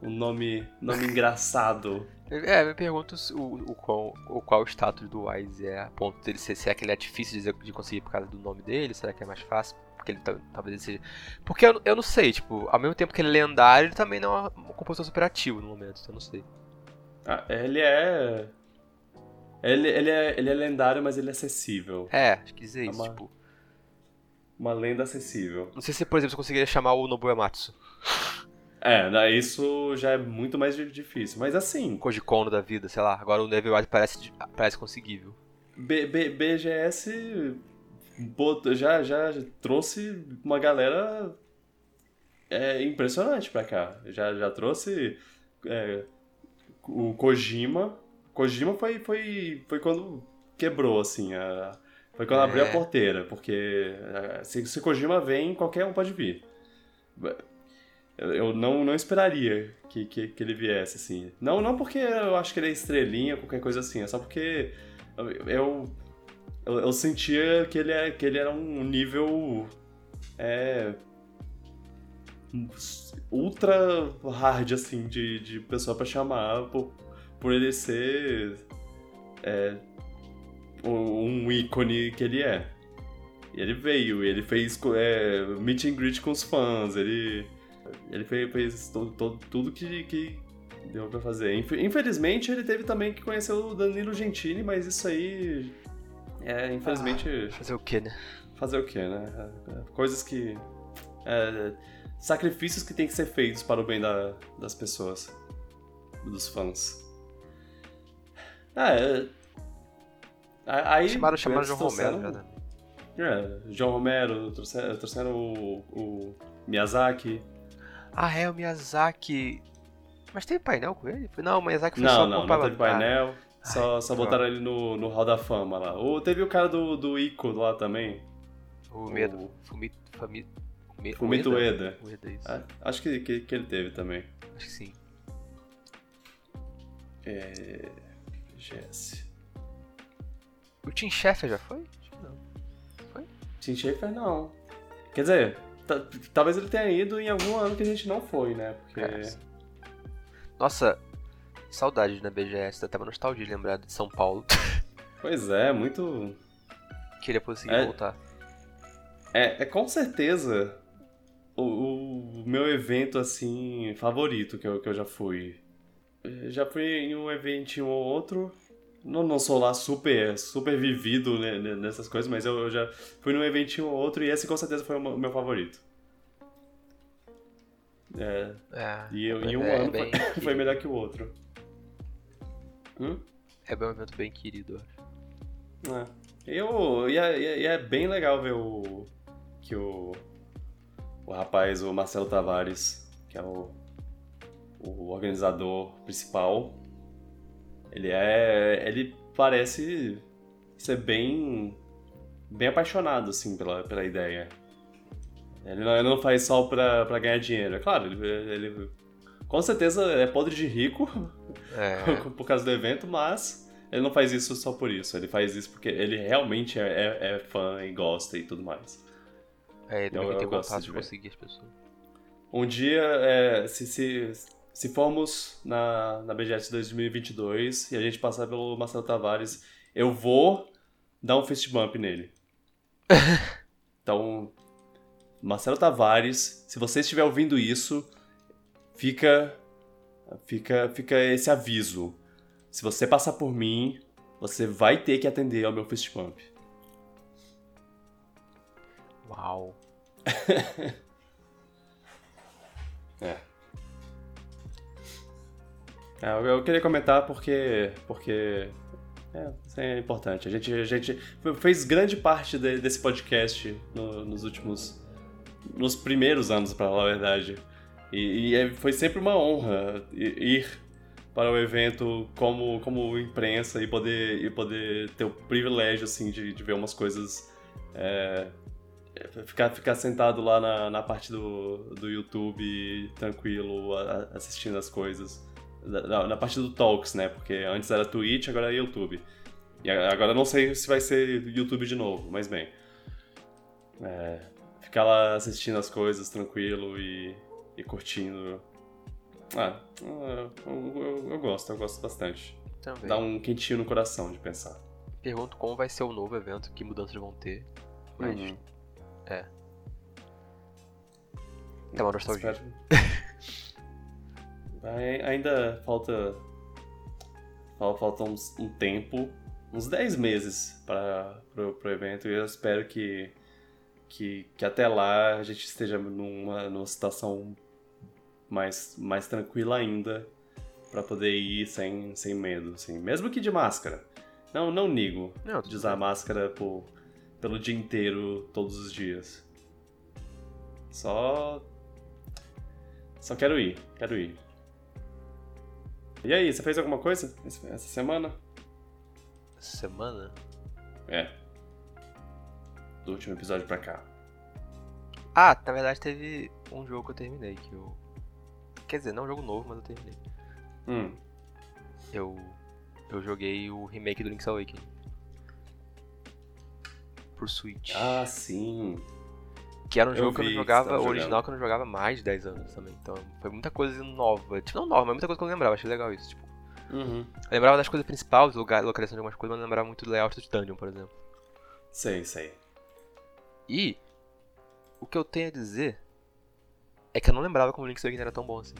O nome, nome (laughs) engraçado. É, me pergunto o, o, qual, o qual o status do Wise é a ponto dele ser. Será que ele é difícil de, de conseguir por causa do nome dele? Será que é mais fácil? Porque ele talvez seja. Porque eu, eu não sei, tipo, ao mesmo tempo que ele é lendário, ele também não é um compositor superativo no momento, então eu não sei. Ah, ele é. Ele, ele, é, ele é lendário, mas ele é acessível. É, acho que dizer é isso, uma, tipo. Uma lenda acessível. Não sei se, por exemplo, você conseguiria chamar o Nobuo Ematsu. É, isso já é muito mais difícil. Mas assim. Koji Kono da vida, sei lá. Agora o Neville White parece, parece conseguível. B, B, BGS já, já trouxe uma galera é, impressionante pra cá. Já, já trouxe é, o Kojima. Kojima foi, foi, foi quando quebrou, assim. A, foi quando é. abriu a porteira. Porque é, se, se Kojima vem, qualquer um pode vir eu não, não esperaria que, que, que, ele viesse, assim. Não, não porque eu acho que ele é estrelinha, qualquer coisa assim, é só porque eu, eu, eu sentia que ele, é, que ele era um nível. É, ultra hard, assim, de, de pessoa para chamar por, por ele ser é, um ícone que ele é. E ele veio, ele fez é, meet and greet com os fãs, ele ele fez, fez todo, todo, tudo que, que deu pra fazer. Infelizmente, ele teve também que conhecer o Danilo Gentili, mas isso aí. É, infelizmente. Ah, fazer o que, né? Fazer o que, né? Coisas que. É, sacrifícios que tem que ser feitos para o bem da, das pessoas, dos fãs. Ah, é. Aí. Chamaram, chamaram João Romero, né? É, João Romero, trouxeram, trouxeram o, o Miyazaki. Ah, é, o Miyazaki. Mas teve painel com ele? Não, o Miyazaki foi não, só Não, não, não teve painel. Só, Ai, só botaram ele no, no Hall da Fama lá. Ou teve o cara do, do Ico lá também. O Medo. Fumito, Fumito, Fumito Ueda. Ueda isso. Ah, acho que, que, que, ele teve também. Acho que sim. É. GS. O Tim Schafer já foi? Acho que não. Foi? Tim Schafer não. Quer dizer, Talvez ele tenha ido em algum ano que a gente não foi, né? Porque. É. Nossa, saudade na BGS, dá até uma nostalgia lembrar de São Paulo. (laughs) Pois é, muito. Queria conseguir é, voltar. É, é com certeza o, o, meu evento, assim, favorito que eu, que eu já fui. Já fui em um evento ou outro. Não, não sou lá super, super vivido né, nessas coisas, mas eu, eu, já fui num eventinho ou outro e esse com certeza foi o meu favorito. É. é e eu, em um é, ano foi, (laughs) foi, melhor que o outro. Hum? É um evento bem querido, eu acho. É. Eu, e, é, e é bem legal ver o. Que o. O rapaz, o Marcelo Tavares, que é o, o organizador principal, ele é. Ele parece ser bem. bem apaixonado, assim, pela, pela ideia. Ele não, ele não faz só pra, pra ganhar dinheiro. É claro, ele, ele com certeza é podre de rico é. (laughs) por causa do evento, mas ele não faz isso só por isso. Ele faz isso porque ele realmente é, é, é fã e gosta e tudo mais. É, ele também tem vontade de, conseguir as pessoas. Um dia, é, se, se, se formos na, na BGS 2022 e a gente passar pelo Marcelo Tavares, eu vou dar um fist bump nele. (laughs) então, Marcelo Tavares, se você estiver ouvindo isso, fica fica fica esse aviso. Se você passar por mim, você vai ter que atender ao meu fist bump. Uau. (laughs) é. É, eu queria comentar porque. porque. É, isso é importante. A gente, a gente fez grande parte de, desse podcast no, nos últimos. nos primeiros anos, para falar a verdade. E, e, é, foi sempre uma honra ir para o evento como, como imprensa e poder, e poder ter o privilégio assim, de, de ver umas coisas. É, ficar, ficar sentado lá na, na parte do, do YouTube, tranquilo, assistindo as coisas na, na, parte do Talks, né? Porque antes era Twitch, agora é YouTube. E agora eu não sei se vai ser YouTube de novo, mas bem. É, ficar lá assistindo as coisas tranquilo e, e curtindo. Ah, eu, eu, eu, gosto, eu gosto bastante. Também. Dá um quentinho no coração de pensar. Pergunto como vai ser o novo evento, que mudanças vão ter. Mas. Uhum. É. É uma nostalgia. (laughs) ainda falta. Falta uns, um tempo, uns 10 meses para pro, pro evento e eu espero que, que, que até lá a gente esteja numa, numa situação mais, mais tranquila ainda para poder ir sem, sem medo, assim. Mesmo que de máscara. Não, não nigo não, de usar máscara por, pelo dia inteiro, todos os dias. Só. Só quero ir, quero ir. E aí, você fez alguma coisa essa semana? Essa semana? É. Do último episódio pra cá. Ah, na verdade teve um jogo que eu terminei, que eu. Quer dizer, não é um jogo novo, mas eu terminei. Hum. Eu. Eu joguei o remake do Link's Awakening. Pro Switch. Ah, sim. Que era um jogo que eu não jogava, original que eu não jogava mais de 10 anos também. Então foi muita coisa nova. Tipo, não nova, mas muita coisa que eu não lembrava. Achei legal isso. Tipo, uhum. Eu lembrava das coisas principais, lugar, localização de algumas coisas, mas não lembrava muito do layout do dungeon, por exemplo. Sei, sei. E o que eu tenho a dizer é que eu não lembrava como o Link's Awakening era tão bom assim.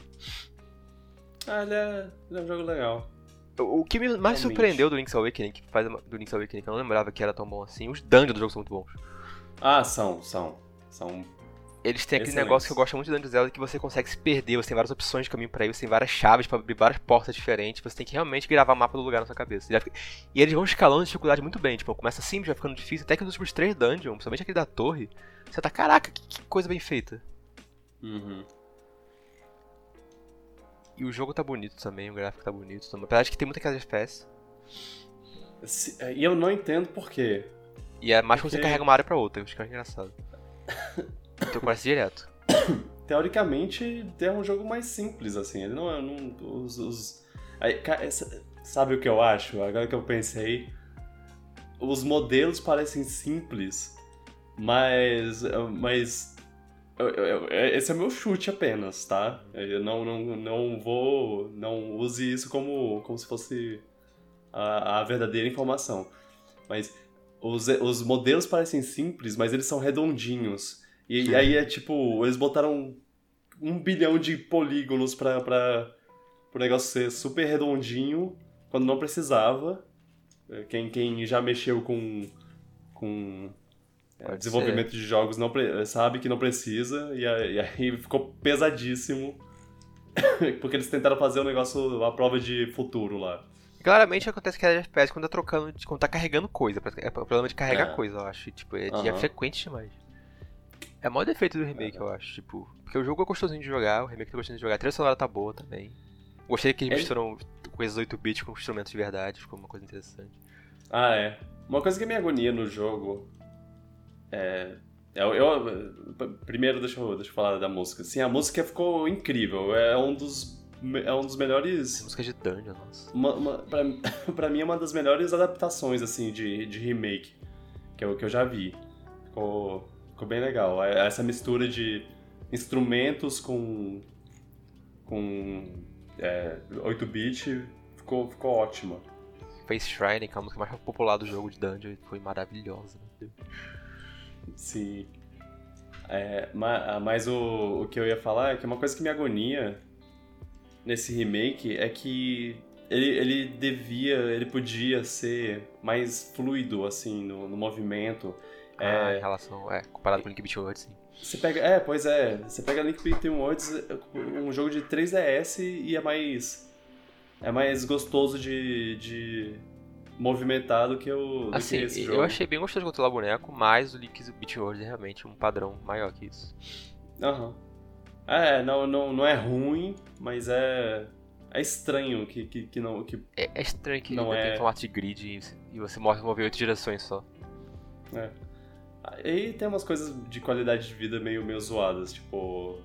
Ah, ele é, ele é um jogo legal. O, o que me mais Realmente. surpreendeu do Link's Awakening, que faz do Link's Awakening, que eu não lembrava que era tão bom assim, os dungeons do jogo são muito bons. Ah, são, são. São. Eles têm aquele negócio que eu gosto muito de Dungeons Zelda que você consegue se perder, você tem várias opções de caminho para ir, você tem várias chaves para abrir várias portas diferentes, você tem que realmente gravar mapa do lugar na sua cabeça. E eles vão escalando a dificuldade muito bem, tipo, começa simples, vai ficando difícil, até que nos últimos três dungeons, principalmente aquele da torre, você tá, caraca, que, que coisa bem feita. Uhum. E o jogo tá bonito também, o gráfico tá bonito também. Apesar de que tem muita queda de FPS. É, e eu não entendo por quê. E é mais Porque... quando você carrega uma área pra outra, eu acho que é engraçado. (coughs) então começa direto. (coughs) Teoricamente, é um jogo mais simples, assim. Ele não é. Não, os, os... Sabe o que eu acho? Agora que eu pensei. Os modelos parecem simples, mas. Mas. Eu, eu, esse é meu chute apenas, tá? Eu não, não, não vou. Não use isso como, como se fosse a, a verdadeira informação. Mas os, os modelos parecem simples, mas eles são redondinhos. E, e aí é tipo, eles botaram um bilhão de polígonos pra, pra o negócio ser super redondinho quando não precisava. É, quem, quem já mexeu com, com é, desenvolvimento ser. de jogos não sabe que não precisa, e, e aí (laughs) ficou pesadíssimo. (laughs) porque eles tentaram fazer o um negócio à prova de futuro lá. Claramente acontece que a FPS quando tá trocando, quando tá carregando coisa. É o problema de carregar é. coisa, eu acho. Tipo, é, uhum. é frequente demais. É o maior defeito do remake, é. eu acho. Tipo, porque o jogo é gostosinho de jogar, o remake tá gostosinho de jogar, a trilha sonora tá boa também. Gostei que eles é. misturam coisas 8-bit com instrumentos de verdade, ficou uma coisa interessante. Ah, é. Uma coisa que me agonia no jogo é. Eu, eu, primeiro, deixa eu, deixa eu falar da música. Sim, a música ficou incrível. É um dos é um dos melhores. Música de dungeon, nossa. Uma, uma, pra, (laughs) pra mim é uma das melhores adaptações, assim, de, de remake que eu, que eu já vi. Ficou, ficou bem legal. É, essa mistura de instrumentos com. com. É, 8-bit ficou, ficou ótima. Face Shrine, que é a música mais popular do jogo de dungeon, foi maravilhosa. Sim. É, mas, mas o, o que eu ia falar é que uma coisa que me agonia nesse remake é que ele, ele devia, ele podia ser mais fluido, assim, no, no movimento. Ah, é, em relação, é, comparado com Link Between Worlds, sim. Você pega, é, pois é, você pega Link Between Worlds, um jogo de 3DS e é mais, é mais gostoso de, de movimentar do que o do assim, que esse jogo. eu achei bem gostoso de controlar o boneco, mas o Link Between Worlds é realmente um padrão maior que isso. Aham. Uhum. É, não, não, não é ruim, mas é. É estranho que, que, que não. Que é, é estranho que não é... tem formato de grid e você mostra mover oito direções só. É. Aí tem umas coisas de qualidade de vida meio, meio zoadas, tipo.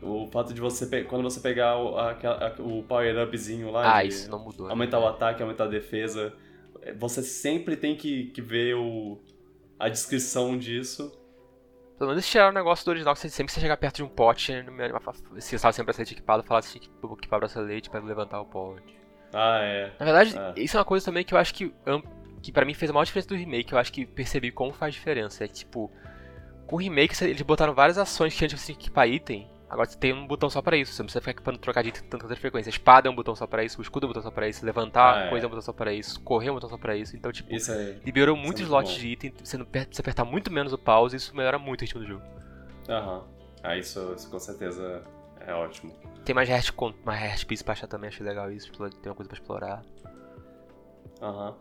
O, o fato de você. Quando você pegar o, a, a, o power-upzinho lá. Ah, isso não mudou. Né? Aumentar né? o ataque, aumentar a defesa. você sempre tem que, que ver o, a descrição disso. Pelo menos tirar o negócio do original, que você, sempre que você chegar perto de um pote, se você estava sempre bracelete equipado, falar que tinha que equipar o bracelete pra levantar o pote. Ah, é. Na verdade, Ah. isso é uma coisa também que eu acho que, que pra mim fez a maior diferença do remake, eu acho que percebi como faz diferença. É que, tipo, com o remake eles botaram várias ações que antes você tinha que equipar item, agora você tem um botão só pra isso, você não precisa ficar equipando trocar de item com tanta frequência. A espada é um botão só pra isso, o escudo é um botão só pra isso, levantar Ah, é. coisa é um botão só pra isso, correr é um botão só pra isso, então, tipo, Isso é. liberou é muitos muito lotes bom. de item, você não precisa apertar muito menos o pause, isso melhora muito o ritmo do jogo. Aham. Ah, isso, isso com certeza é ótimo. Tem mais hash, mais hash piece pra achar também, achei legal isso, tem uma coisa pra explorar. Aham.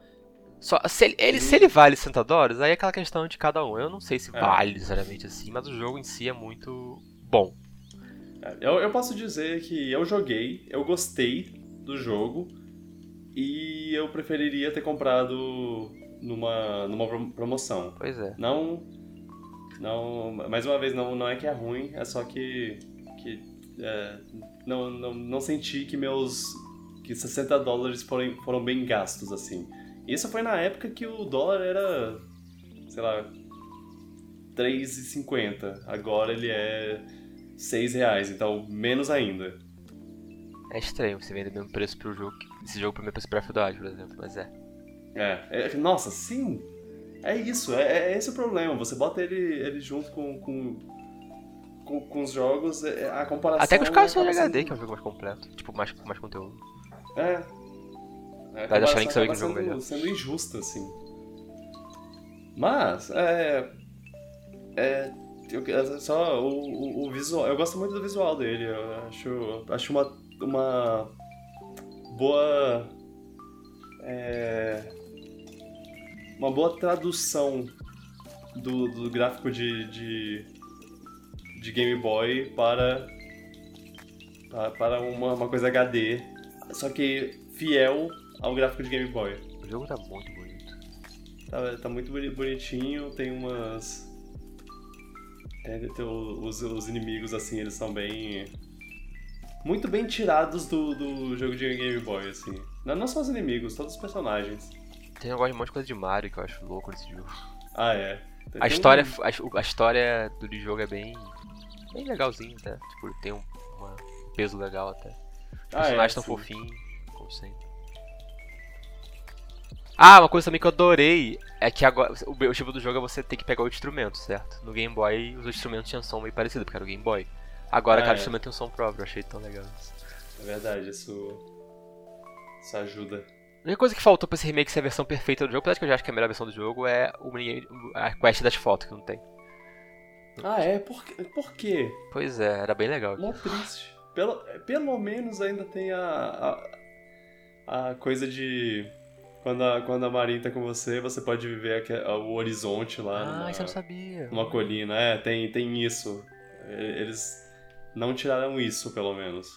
Só, se ele, ele- se ele vale 60 dólares, aí é aquela questão de cada um. Eu não sei se É. vale necessariamente assim, mas o jogo em si é muito bom. Eu, eu posso dizer que eu joguei, eu gostei do jogo e eu preferiria ter comprado numa, numa prom- promoção. Pois é. Não. Não. Mais uma vez, não, não é que é ruim, é só que. que é, não, não, não senti que meus. que 60 dólares foram, foram bem gastos, assim. Isso foi na época que o dólar era. sei lá. 3,50. Agora ele é 6 reais, então menos ainda. É estranho você vender o mesmo preço pro jogo. que- Esse jogo pro meu preço Wild, por exemplo, mas é. É, é- nossa, sim. É isso, é, é esse o problema. Você bota ele, ele junto com, com, com, com os jogos, é- a comparação. Até com os caras de acaba HD, que é um jogo mais completo. Tipo, mais, com mais conteúdo. É. A Vai nem que saber que o jogo é sendo, melhor. sendo injusta, assim. Mas, é. É. eu- é só o, o, o visual. Eu gosto muito do visual dele. Eu acho, acho uma, uma boa. É, uma boa tradução do, do gráfico de, de, de Game Boy para, pa- para uma, uma coisa HD, só que fiel ao gráfico de Game Boy. O jogo tá muito bonito. Tá, tá muito boni- bonitinho, tem umas. O- os, os inimigos, assim, eles são bem. Muito bem tirados do, do jogo de Game Boy, assim. Não, não só os inimigos, todos os personagens. Tem um negócio de um monte de coisa de Mario que eu acho louco nesse jogo. Ah, é. Tem- A história, um- a, a história do jogo é bem. bem legalzinho, até. Tipo, tem um, peso legal até. Os Ah, é, personagens tão sim. fofinhos, como sempre. Ah, uma coisa também que eu adorei é que agora o objetivo do jogo é você ter que pegar o instrumento, certo? No Game Boy os instrumentos tinham som meio parecido, porque era o Game Boy. Agora Ah, cada é. instrumento tem um som próprio, eu achei tão legal isso. É verdade, isso. Isso ajuda. A única coisa que faltou pra esse remake ser a versão perfeita do jogo, apesar de que eu já acho que a melhor versão do jogo é o a quest das fotos que não tem. Ah, é? Por, quê? Por quê? Pois é, era bem legal. Mó triste. Pelo, pelo menos ainda tem a, a, a coisa de. Quando a, quando a Marinha tá com você, você pode viver aque- o horizonte lá Ah, numa, isso eu não sabia. numa colina. É, tem, tem isso. Eles não tiraram isso, pelo menos.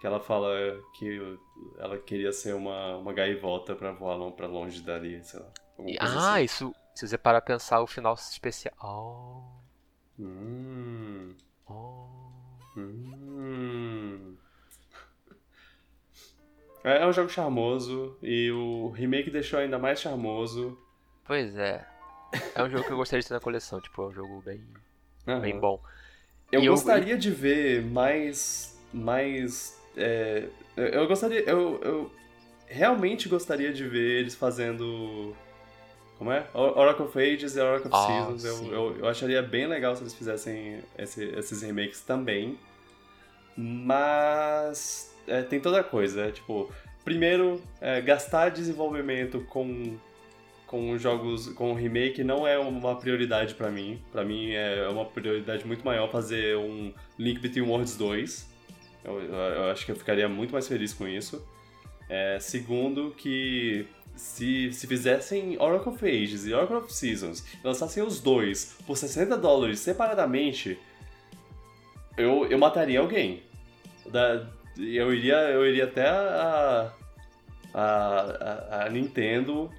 Que ela fala que ela queria ser uma, uma gaivota pra voar pra longe dali, sei lá. Ah, assim. isso. Se você parar pra pensar, o final especial. Oh. Hum, Oh. hum. É, é um jogo charmoso e o remake deixou ainda mais charmoso. Pois é. É um jogo que eu gostaria de ter na coleção, tipo, é um jogo bem, bem Aham. bom. Eu E eu- gostaria de ver mais. mais. é, eu- eu gostaria. Eu, eu realmente gostaria de ver eles fazendo. Como é? Or- Oracle of Ages e Oracle of Ah, Seasons. Eu, eu, eu acharia bem legal se eles fizessem esse- esses remakes também. Mas. É, tem toda coisa. é, tipo, primeiro, é, gastar desenvolvimento com com jogos com remake não é uma prioridade pra mim. Pra mim é uma prioridade muito maior fazer um Link Between Worlds 2. Eu, eu- eu acho que eu ficaria muito mais feliz com isso. É, segundo, que se, se fizessem Oracle of Ages e Oracle of Seasons, lançassem os dois por 60 dólares separadamente, eu, eu mataria alguém. Da, eu, iria, eu iria até a, a, a, Nintendo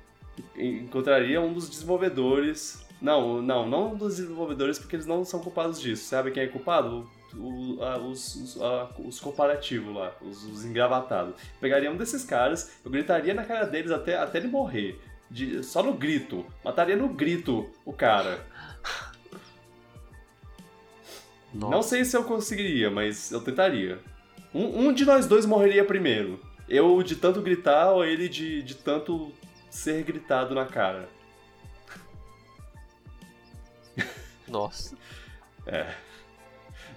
encontraria um dos desenvolvedores. Não, não, não um dos desenvolvedores, porque eles não são culpados disso. Sabe quem é culpado? o- a- os, os, a- os comparativos lá, os, os engravatados. Pegaria um desses caras, eu gritaria na cara deles até, até ele morrer. De- só no grito. Mataria no grito o cara. (laughs) Não Nossa. sei se eu conseguiria, mas eu tentaria. Um, um de nós dois morreria primeiro. Eu de tanto gritar ou ele de, de tanto ser gritado na cara. Nossa. É.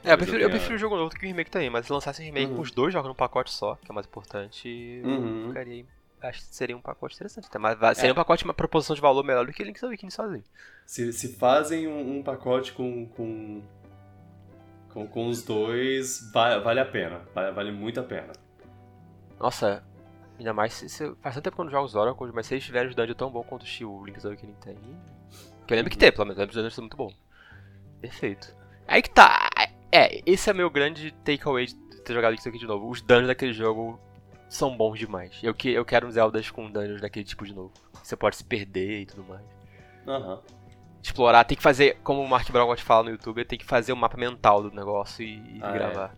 É, eu prefiro, eu eu prefiro o jogo novo do que o remake também, mas se lançasse um remake Uhum. com os dois jogos num pacote só, que é mais importante, eu Uhum. ficaria. Acho que seria um pacote interessante. Mas va- seria É. um pacote, uma proposição de valor melhor do que Link's Awakening sozinho. Se, se fazem um, um pacote com, com, com, com os dois, va- vale a pena. Vale, vale muito a pena. Nossa, ainda mais se, se- faz tanto tempo que eu não jogo os Oracle, mas se eles tiverem os dungeons tão bom quanto o Link's Awakening tem. Que eu lembro que tem, pelo menos, eu lembro que os dungeons muito bons. Perfeito. Aí que tá. É, esse é meu grande takeaway de ter jogado Link's Awakening de novo. Os dungeons daquele jogo são bons demais. Eu, que, eu quero uns Zeldas com dungeons daquele tipo de novo. Você pode se perder e tudo mais. Aham. Explorar, tem que fazer, como o Mark Brown gosta de falar no YouTube, tem que fazer o mapa mental do negócio e, e Ah, é. gravar.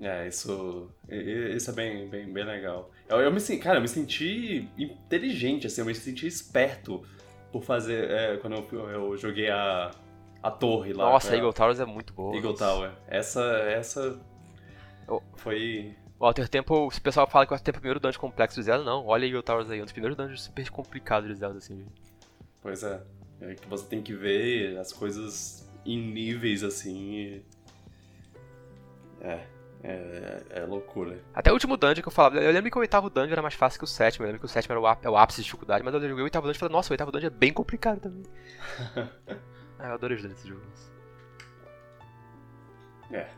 É, isso, i- i- isso é bem, bem, bem legal. Eu, eu me senti, cara, eu me senti inteligente, assim, eu me senti esperto por fazer, é, quando eu, eu joguei a, a torre lá. Nossa, né? Eagle Towers é muito boa. Eagle Tower. Essa, essa Oh. foi... O Alter Tempo, se o pessoal fala que o Alter Tempo é o primeiro dungeon complexo de Zelda, não. Olha Eagle Towers aí, um dos primeiros dungeons super complicados de Zelda, assim. Pois é, é que você tem que ver as coisas em níveis, assim, e... É, é, é loucura. Até o último dungeon que eu falava, eu lembro que o oitavo dungeon era mais fácil que o sétimo, eu lembro que o sétimo era o, é o ápice de dificuldade, mas eu joguei o oitavo dungeon e falei, nossa, o oitavo dungeon é bem complicado também. (laughs) ah, eu adorei os dungeons desse jogo. É.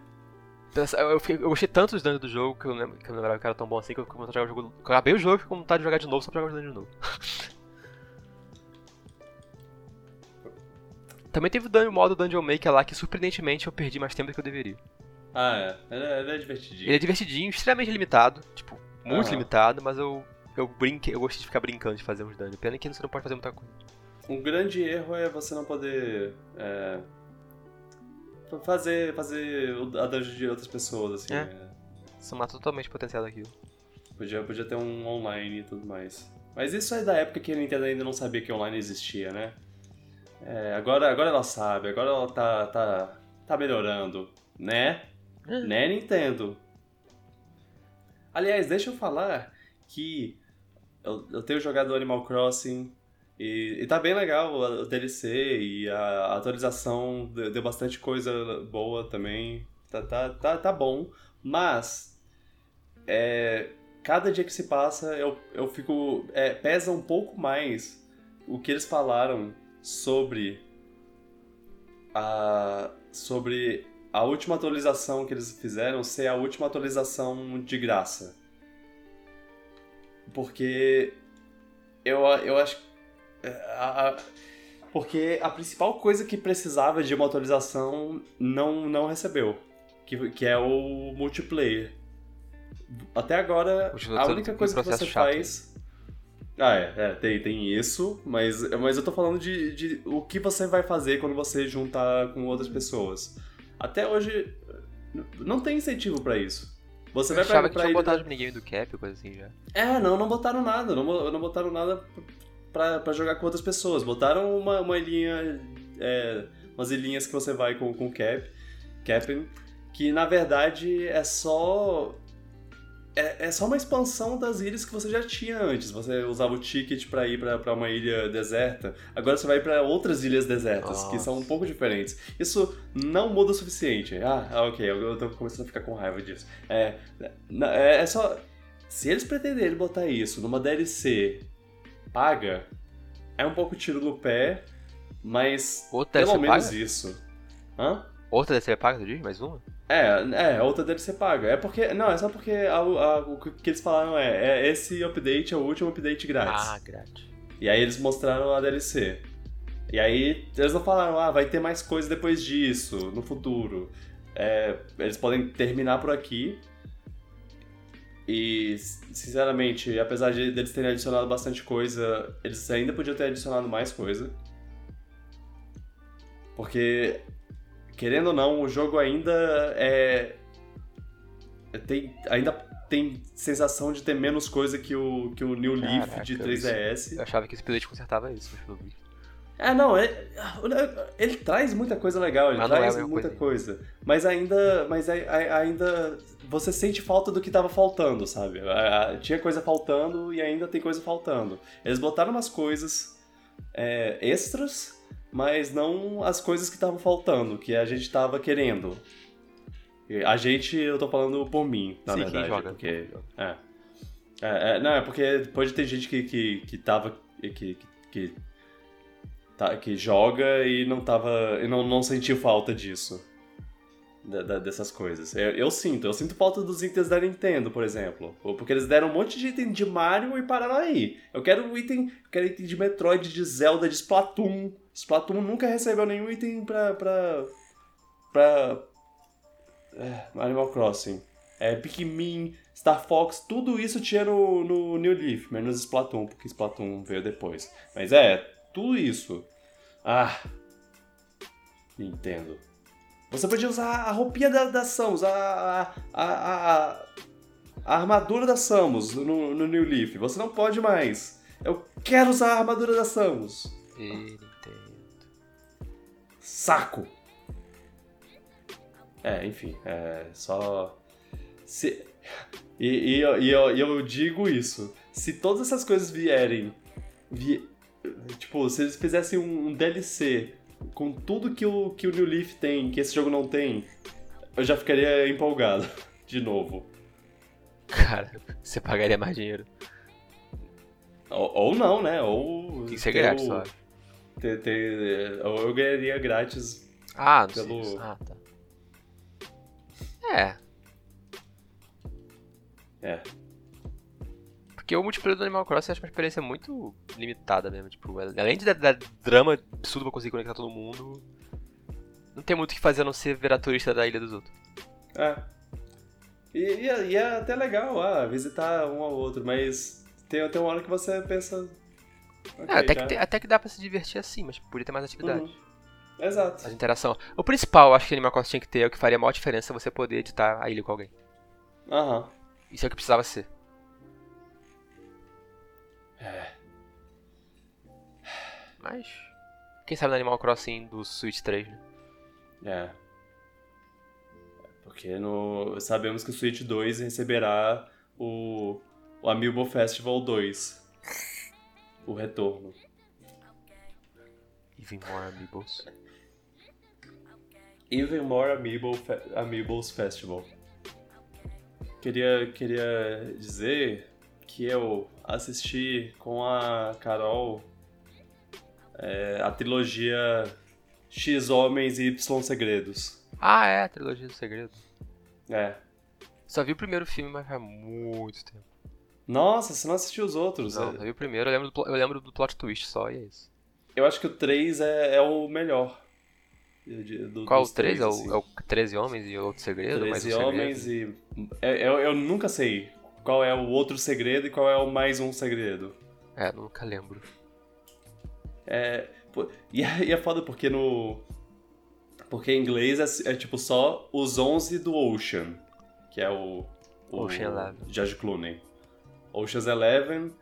Pensa- Eu, eu eu gostei tanto dos dungeons do jogo que eu, lembro, que eu não lembrava que era tão bom assim que eu comecei a jogar o jogo. Eu acabei o jogo e fiquei com vontade de jogar de novo só pra jogar os dungeons de novo. (laughs) Também teve o modo Dungeon Maker lá que surpreendentemente eu perdi mais tempo do que eu deveria. Ah, é. Ele é, ele é divertidinho. Ele é divertidinho, extremamente limitado, tipo, muito Aham. limitado, mas eu eu brinquei, eu gostei de ficar brincando de fazer uns dungeons. Pena que você não pode fazer muita coisa. Um grande erro é você não poder é, fazer, fazer a dungeon de outras pessoas, assim. É. é. Mata totalmente o potencial daquilo. Podia, podia ter um online e tudo mais. Mas isso é da época que a Nintendo ainda não sabia que online existia, né? É, agora, agora ela sabe, agora ela tá, tá, tá melhorando, né? Né, Nintendo? Aliás, deixa eu falar que eu, eu tenho jogado Animal Crossing e, e tá bem legal o, DLC e a atualização deu, deu bastante coisa boa também. Tá, tá, tá, tá bom, mas é, cada dia que se passa eu, eu fico. é, pesa um pouco mais o que eles falaram sobre a. sobre a última atualização que eles fizeram ser a última atualização de graça. Porque eu, eu acho. é, a- a- porque a principal coisa que precisava de uma atualização não, não recebeu. Que, que é o multiplayer. Até agora, a única coisa que você chato, faz. Ah, é, é, tem, tem isso, mas, mas eu tô falando de, de o que você vai fazer quando você juntar com outras pessoas. Até hoje, não tem incentivo pra isso. Você Eu vai achava pra, que pra tinha ilha botado o minigame do Cap, coisa assim já. é, não, não botaram nada. Não, não botaram nada pra, pra jogar com outras pessoas. Botaram uma, uma ilhinha. é, umas ilhinhas que você vai com, com cap, Cap'n, que na verdade é só. É, é só uma expansão das ilhas que você já tinha antes. Você usava o ticket pra ir pra, pra uma ilha deserta. Agora você vai pra outras ilhas desertas, que Nossa. são um pouco diferentes. Isso não muda o suficiente. Ah, ah, ok, eu, eu tô começando a ficar com raiva disso. É, é, é só. Se eles pretenderem botar isso numa DLC paga, é um pouco tiro no pé, mas Outra pelo menos paga? isso. Hã? Outra DLC paga, tu diz? Mais uma? É, é, outra DLC paga. É porque. Não, é só porque a- a- o que eles falaram é, é esse update é o último update grátis. Ah, grátis. E aí eles mostraram a DLC. E aí eles não falaram, ah, vai ter mais coisa depois disso, no futuro. É, eles podem terminar por aqui. E, sinceramente, apesar de eles terem adicionado bastante coisa, eles ainda podiam ter adicionado mais coisa. Porque querendo ou não, o jogo ainda é. Tem, ainda tem sensação de ter menos coisa que o, que o New Leaf Caraca, de 3DS. Eu achava que esse update consertava isso, mas pelo visto. É, não, é, ele traz muita coisa legal, ele Mas não é traz mesma muita coisa. coisa. Mas ainda. Mas ai- ai- ainda. Você sente falta do que tava faltando, sabe? Tinha coisa faltando e ainda tem coisa faltando. Eles botaram umas coisas é, extras, mas não as coisas que estavam faltando, que a gente tava querendo. A gente, eu tô falando por mim, na Sim, quem verdade. joga. Porque. É. É, é, não, é porque pode ter gente que, que, que tava. que, que, que, tá- que joga e não tava. e não, não sentiu falta disso. Da- da- dessas coisas. Eu, eu sinto, eu sinto falta dos itens da Nintendo, por exemplo. Porque eles deram um monte de item de Mario e pararam aí. Eu quero um item. Eu quero item de Metroid, de Zelda, de Splatoon. Splatoon nunca recebeu nenhum item pra. pra. pra. é, Animal Crossing. É, Pikmin, Star Fox, tudo isso tinha no, no New Leaf, menos Splatoon, porque Splatoon veio depois. Mas é, tudo isso. Ah. Nintendo. Você podia usar a roupinha da, da Samus, a, a, a, a, armadura da Samus no, no New Leaf. Você não pode mais. Eu quero usar a armadura da Samus. E. Saco! É, enfim, é só. Se... E, e, eu- e eu, eu digo isso. Se todas essas coisas vierem. vi- Tipo, se eles fizessem um, um DLC com tudo que o, que o New Leaf tem, que esse jogo não tem, eu já ficaria empolgado (laughs) de novo. Cara, você pagaria mais dinheiro. Ou, ou não, né? Ou. Tem que ser grátis, eu. Ter- ter- ou eu ganharia grátis. Ah, Pelo- sei. Ah, tá. É, É. porque o multiplayer do Animal Crossing eu acho uma experiência muito limitada mesmo. Tipo, além de dar, dar drama absurdo pra conseguir conectar todo mundo, não tem muito o que fazer a não ser virar turista da ilha dos outros. É. E, e é- e é até legal, ah, visitar um ao outro, mas tem, tem uma hora que você pensa. Ok, É, até, que, até que dá pra se divertir assim, mas podia ter mais atividade. Uhum. Exato. Mais interação. O principal, acho que Animal Crossing tinha que ter, é o que faria a maior diferença você poder editar a ilha com alguém. Aham. Isso é o que precisava ser. É. Mas. Quem sabe no Animal Crossing do Switch 3, né? É. Porque no, sabemos que o Switch 2 receberá o, o Amiibo Festival 2. O retorno. Even More Amiibos. Even More Amiibo Fe Amiibos Festival. Queria, queria dizer que eu assisti com a Carol é, a trilogia X Homens e Y Segredos. Ah, é, a trilogia do segredo. É. Só vi o primeiro filme, mas faz muito tempo. Nossa, você não assistiu os outros? Não, É- só vi o primeiro, eu lembro, do, eu lembro do plot twist só, e é isso. Eu acho que o 3 é, é o melhor. Do- Qual o 3? É o, assim. é o 13 Homens e outro segredo? mais um 13 segredo? homens e. é- Eu, eu nunca sei qual é o outro segredo e qual é o mais um segredo. É, nunca lembro. É, pô, e, é, e é foda porque no. Porque em inglês é, é tipo só os 11 do Ocean, que é o. o Ocean Eleven. George Clooney. Ocean's 11,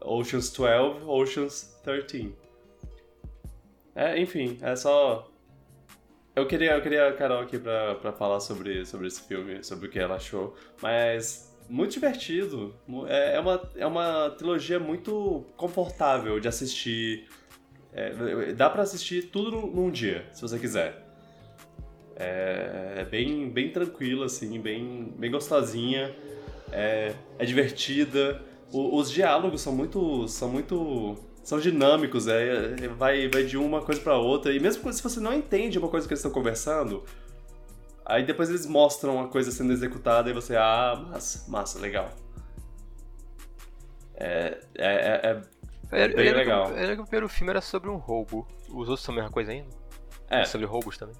Ocean's 12, Ocean's 13. É, enfim, é só. Eu queria, eu queria a Carol aqui pra, pra falar sobre, sobre esse filme, sobre o que ela achou, mas muito divertido. É, é, uma, é uma trilogia muito confortável de assistir. É, dá pra assistir tudo num, num dia, se você quiser. É, é bem, bem tranquila, assim, bem, bem gostosinha. É, é divertida. O- os diálogos são muito. são muito. são dinâmicos, é, é, vai, vai de uma coisa pra outra. E mesmo se você não entende uma coisa que eles estão conversando, aí depois eles mostram a coisa sendo executada e você, ah, massa, massa, legal. É, é, é, é- Bem legal. Que, eu lembro que o primeiro filme era sobre um roubo. Os outros são a mesma coisa ainda? É. Sobre roubos também.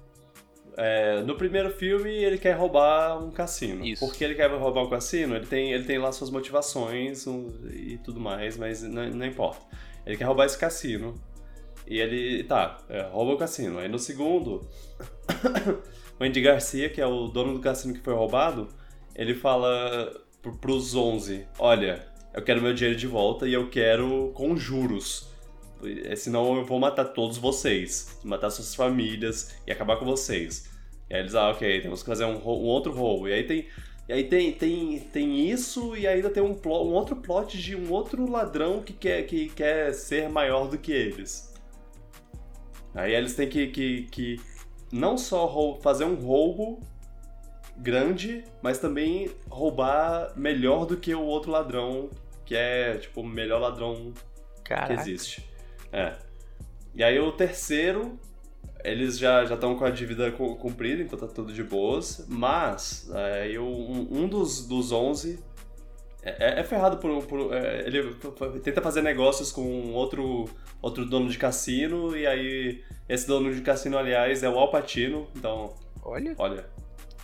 É, no primeiro filme, ele quer roubar um cassino. Isso. Por que ele quer roubar um cassino? Ele tem, ele tem lá suas motivações um, e tudo mais, mas não, não importa. Ele quer roubar esse cassino. E ele, tá, é, rouba o cassino. Aí no segundo, (coughs) o Andy Garcia, que é o dono do cassino que foi roubado, ele fala pro, pros 11, olha, eu quero meu dinheiro de volta e eu quero com juros. É, senão eu vou matar todos vocês, matar suas famílias e acabar com vocês. E aí eles, ah, ok, temos que fazer um, um outro roubo. E aí tem e aí tem, tem, tem isso e ainda tem um, plot, um outro plot de um outro ladrão que quer, que quer ser maior do que eles. Aí eles têm que, que, que não só fazer um roubo grande, mas também roubar melhor do que o outro ladrão, que é, tipo, o melhor ladrão Caraca. que existe. É. E aí o terceiro eles já estão com a dívida cumprida, então tá tudo de boas. Mas é, eu, um, um dos, dos 11 é, é, é ferrado por. por é, ele tenta fazer negócios com outro, outro dono de cassino, e aí esse dono de cassino, aliás, é o Alpatino. Então. Olha. Olha.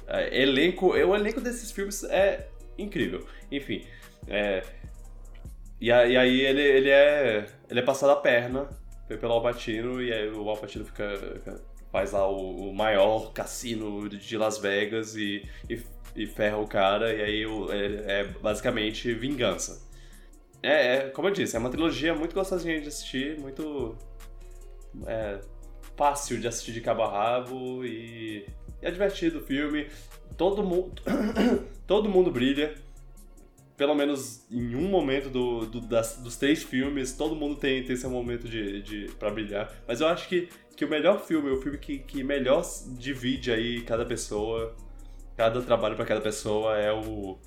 É, elenco, o elenco desses filmes é incrível. Enfim. É, e, aí ele, ele, é, ele é passado a perna pelo Alpatino e aí o Alpatino fica, faz lá o, o, maior cassino de Las Vegas e, e, e ferra o cara e aí o, é, é, basicamente vingança. É, é, como eu disse, é uma trilogia muito gostosinha de assistir, muito é, fácil de assistir de cabo a rabo e, é divertido o filme. Todo mundo, (coughs) todo mundo brilha pelo menos em um momento do, do das, dos três filmes, todo mundo tem, tem seu momento de, de para brilhar. Mas eu acho que, que o melhor filme, o filme que, que melhor divide aí cada pessoa, cada trabalho para cada pessoa é o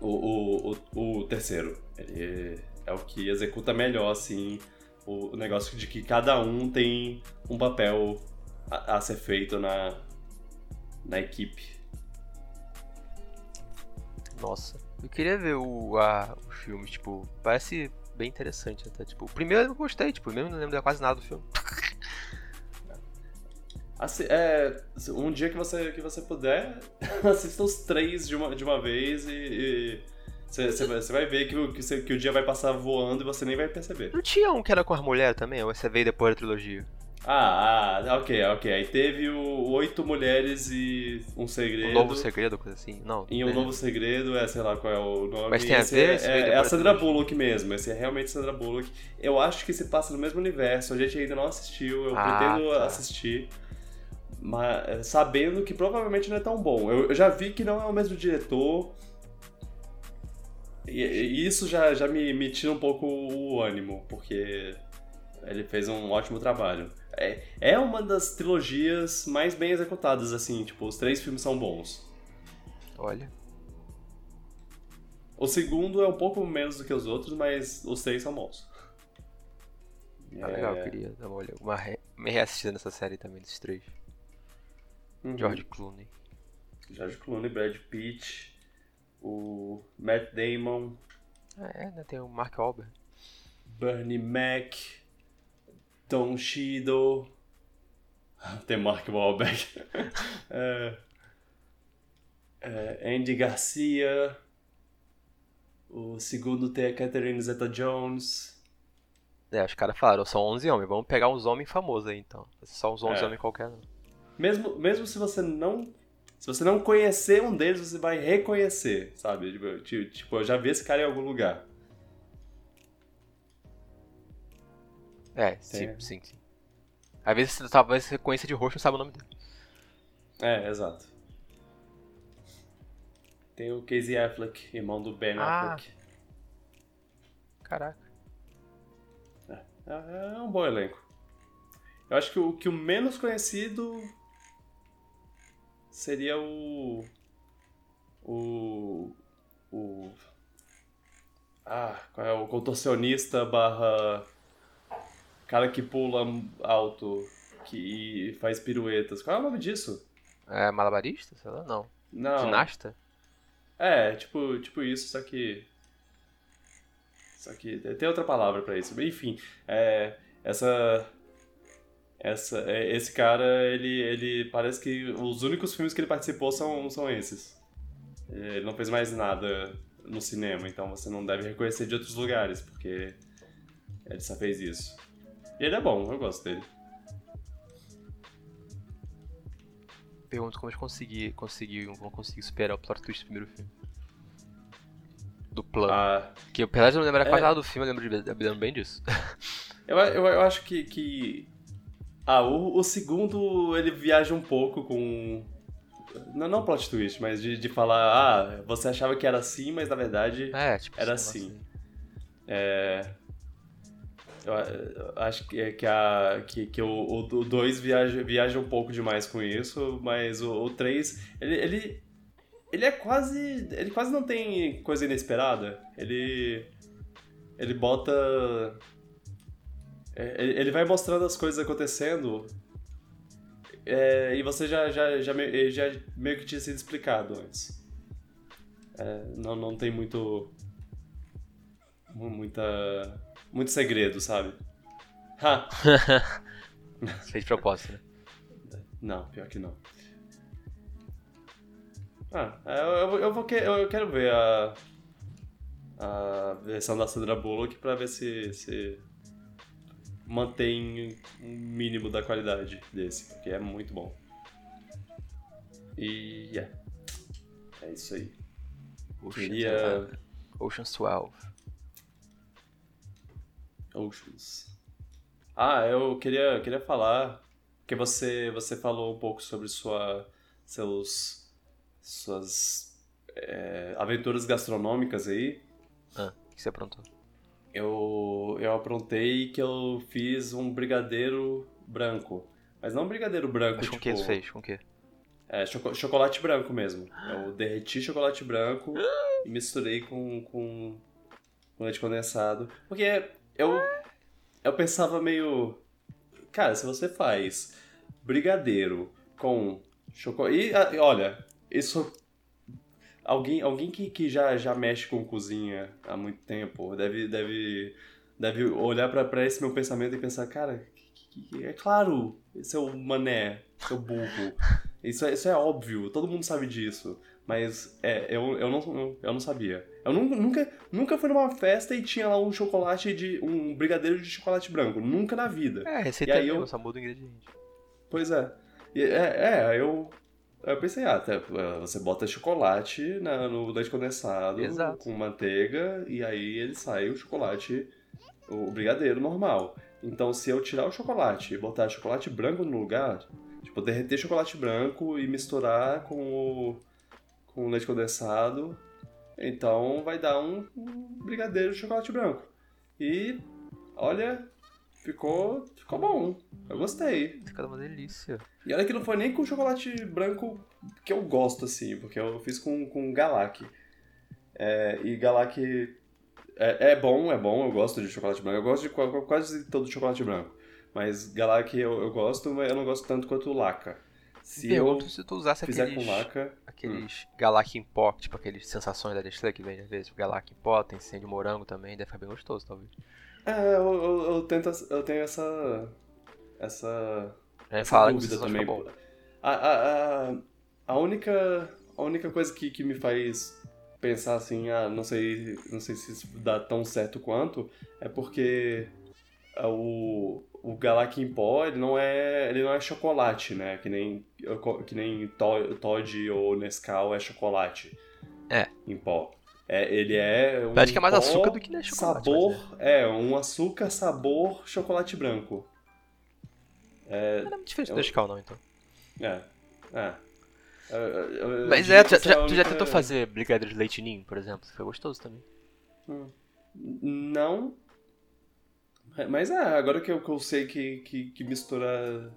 o, o, o, o, terceiro. Ele é o que executa melhor, assim, o, o negócio de que cada um tem um papel a, a ser feito na, na equipe. Nossa, eu queria ver o, a, o filme, tipo, parece bem interessante até. Tipo, o primeiro eu gostei, tipo, mesmo não lembro de quase nada do filme. (laughs) Assim, é, um dia que você, que você puder, (laughs) assista os três de uma, de uma vez e. você, vai ver que o, que, você, que o dia vai passar voando e você nem vai perceber. Não tinha um que era com as mulheres também? Ou você veio depois da trilogia? Ah, ah, ok, ok. Aí teve o Oito Mulheres e um Segredo. Um Novo Segredo, coisa assim? Não. E um é. Novo Segredo, é, sei lá qual é o nome. Mas tem a ver? É, é, é a Sandra Bullock mesmo, esse é realmente Sandra Bullock. Eu acho que se passa no mesmo universo, a gente ainda não assistiu, eu ah, pretendo tá. assistir. Mas é, sabendo que provavelmente não é tão bom. Eu, eu já vi que não é o mesmo diretor. E, e isso já, já me, me tira um pouco o ânimo, porque ele fez um ótimo trabalho. É, é uma das trilogias mais bem executadas, assim, tipo, os três filmes são bons. Olha. O segundo é um pouco menos do que os outros, mas os três são bons. Ah, é... legal, eu queria dar uma, olhada, uma, re... uma reassistida nessa série também, desses três. Uhum. George Clooney. George Clooney, Brad Pitt, o Matt Damon. Ah, é, né? Tem o Mark Wahlberg. Bernie Mac. Tom Shido. Tem Mark Wahlberg. (laughs) é, é, Andy Garcia. O segundo tem a Catherine Zeta-Jones. É, os caras falaram, são 11 homens, vamos pegar uns homens famosos aí então. Só uns 11 é. homens qualquer não. Mesmo, mesmo se você não. Se você não conhecer um deles, você vai reconhecer, sabe? Tipo, tipo eu já vi esse cara em algum lugar. É, sim, sim, sim. Às vezes você talvez você conheça de rosto e não sabe o nome dele. É, exato. Tem o Casey Affleck, irmão do Ben ah. Affleck. Caraca. É, é, é um bom elenco. Eu acho que o que o menos conhecido seria o. O. O. Ah, qual é o contorcionista barra cara que pula alto, que faz piruetas. Qual é o nome disso? É malabarista? Sei lá, não. Não. Ginasta? É, tipo, tipo isso, só que. Só que tem outra palavra para isso. Enfim, é, essa. Essa, é, esse cara, ele, ele parece que os únicos filmes que ele participou são, são esses. Ele não fez mais nada no cinema, então você não deve reconhecer de outros lugares, porque ele só fez isso. E ele é bom, eu gosto dele. pergunto como eles conseguiram, conseguiram, vão conseguir superar o plot twist do primeiro filme. Do plano. Ah, Que apesar de eu não lembrar É. quase nada do filme, eu lembro, de, eu lembro bem disso. eu, eu, eu acho que, que. Ah, o, o segundo ele viaja um pouco com. Não, não plot twist, mas de, de falar, ah, você achava que era assim, mas na verdade É, tipo, Era negócio assim. é. Eu, acho que, que, a, que, que o 2 viaja, viaja um pouco demais com isso, mas o 3, ele, ele, ele é quase. Ele quase não tem coisa inesperada. Ele. Ele bota. é, Ele ele vai mostrando as coisas acontecendo. é, e você já, já, já, já meio que tinha sido explicado antes. É, não, não tem muito. mu- Muita. Muito segredo, sabe? Ha! (laughs) Fez de propósito, né? Não, pior que não. Ah, eu, eu, vou eu quero ver a. A versão da Sandra Bullock pra ver se. se mantém um mínimo da qualidade desse, porque é muito bom. E. Yeah. É isso aí. Ocean's, Queria. Ocean's 12. Oceans. Ah, eu queria, queria falar que você você falou um pouco sobre sua seus suas é, aventuras gastronômicas aí. Ah, o que você aprontou? Eu eu aprontei que eu fiz um brigadeiro branco, mas não um brigadeiro branco Mas com tipo que você fez? Com que? é, choco- chocolate branco mesmo. Eu derreti chocolate branco e misturei com, com, com leite condensado. Porque eu, eu pensava meio. Cara, se você faz brigadeiro com chocolate. E olha, isso. Alguém, alguém que, que já, já mexe com cozinha há muito tempo deve, deve, deve olhar pra esse meu pensamento e pensar: cara, que- que- é claro, seu mané, seu burro. Isso é, isso é óbvio, todo mundo sabe disso. Mas é, eu, eu, não, eu não sabia. Eu nu- nunca, nunca fui numa festa e tinha lá um chocolate de. um brigadeiro de chocolate branco. Nunca na vida. É, receita E aí eu- só muda o ingrediente. Pois é. E, é, é, eu. Eu pensei, ah, até, é, você bota chocolate na- no leite condensado Exato. com manteiga e aí ele sai o chocolate, o brigadeiro normal. Então, se eu tirar o chocolate e botar chocolate branco no lugar, tipo, derreter chocolate branco e misturar com o, com leite condensado, então vai dar um, um brigadeiro de chocolate branco. E, olha, ficou, ficou bom. Eu gostei. Fica uma delícia. E olha que não foi nem com chocolate branco que eu gosto, assim, porque eu fiz com, com Galac. É, e Galac é, é bom, é bom, eu gosto de chocolate branco. Eu gosto de qua- quase todo chocolate branco. Mas Galac eu, eu gosto, mas eu não gosto tanto quanto o Laca. Se eu se tu usasse aqueles, Laca... aqueles Galac em pó, tipo aqueles sensações da Nestlé que vem às vezes. Galac em pó, tem sem de morango também, deve ficar bem gostoso, talvez. É, eu, eu, eu tento, eu tenho essa... Essa... É, essa fala dúvida também. A, a, a, a única a única coisa que, que me faz pensar assim, ah, não sei, não sei se isso dá tão certo quanto, é porque ah, o o Galac em pó, ele não é, ele não é chocolate, né? Que nem que nem To- Todd ou Nescau é chocolate. É. Em pó. É, ele é um que é mais pó, açúcar do que né, chocolate. Sabor, mas é, um açúca, sabor, chocolate branco. É, não é muito diferente eu- do Nescau, não, então. É. É. Eu- eu- eu Mas é, tu, já- é tu já única- tentou fazer brigadeiro de leite ninho, por exemplo? Foi gostoso também. Hum. Não. Mas é, agora que eu, que eu sei que, que, que mistura.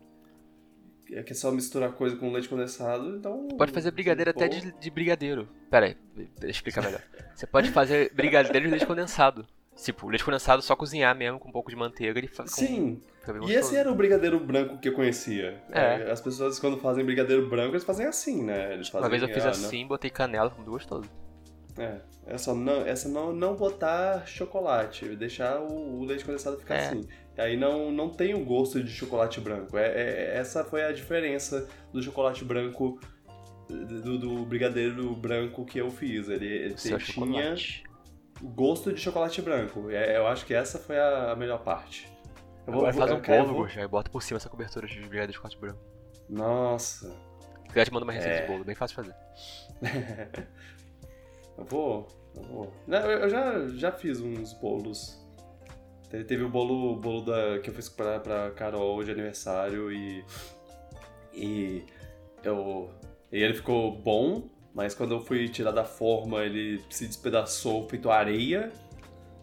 É que é só misturar coisa com leite condensado, então. Pode fazer brigadeiro até de, de brigadeiro. Pera aí, explicar melhor. Você pode fazer brigadeiro de leite condensado. Tipo, leite condensado só cozinhar mesmo com um pouco de manteiga e fica, com- Sim, fica bem e esse era o brigadeiro branco que eu conhecia. É. É, As pessoas, quando fazem brigadeiro branco, eles fazem assim, né? Eles fazem, Uma vez eu fiz ah, assim, botei canela, ficou gostoso. É, é só não, essa não, não botar chocolate, deixar o, o leite condensado ficar É. assim. Aí não, não tem o gosto de chocolate branco. É, é- essa foi a diferença do chocolate branco, do, do brigadeiro branco que eu fiz. Ele, ele tinha chocolate. gosto de chocolate branco. É, eu acho que essa foi a, a melhor parte. Eu Agora faz um polvo, vou- Gurja, e bota por cima essa cobertura de brigadeiro de chocolate branco. Nossa. Já te mando uma receita é. de bolo, bem fácil de fazer. (laughs) eu vou. Eu, vou. eu já, já fiz uns bolos. Teve o bolo, bolo da, que eu fiz pra, pra Carol de aniversário e. E. Eu. E ele ficou bom, mas quando eu fui tirar da forma, ele se despedaçou feito areia.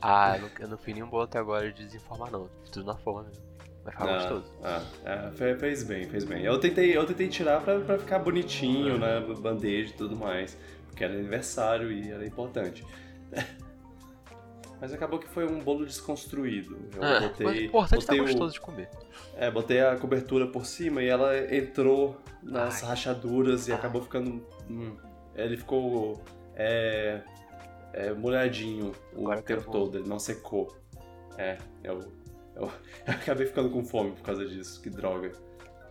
Ah, eu não, eu não fiz nenhum bolo até agora de desinformar, não. Tudo na forma mesmo. Vai ficar ah, gostoso. Ah, é, fez bem, fez bem. Eu tentei, eu tentei tirar pra, pra ficar bonitinho, né? Bandeja e tudo mais. Porque era aniversário e era importante. (laughs) Mas acabou que foi um bolo desconstruído. Eu ah, botei, mas o importante tá botei tá gostoso o, de comer. É, botei a cobertura por cima e ela entrou nas Ai. rachaduras e Ai. acabou ficando. Hum, ele ficou é, é, molhadinho o tempo todo, ele não secou. É, eu, eu, (laughs) eu, acabei ficando com fome por causa disso, que droga.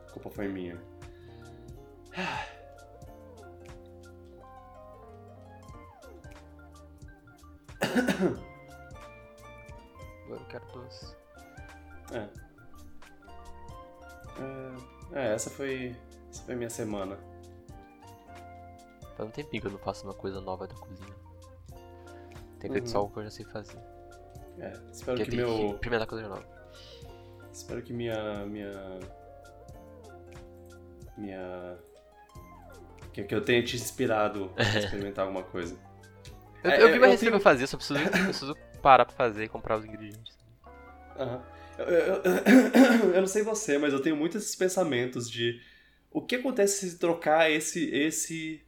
A culpa foi minha. (coughs) Agora eu quero doce. É. é. É, essa foi. Essa foi minha semana. Faz um tempinho que eu não faço uma coisa nova da cozinha. Tem feito uhum. só o que eu já sei fazer. É, espero Porque que meu. Que experimentar coisa nova. Espero que minha. minha. Minha. Que, que eu tenha te inspirado a (laughs) experimentar alguma coisa. Eu, é, eu vi uma receita tenho... fazer, só preciso, preciso parar pra fazer e comprar os ingredientes. Uhum. Eu, eu, (coughs) eu, não sei você, mas eu tenho muitos esses pensamentos de o que acontece se trocar esse esse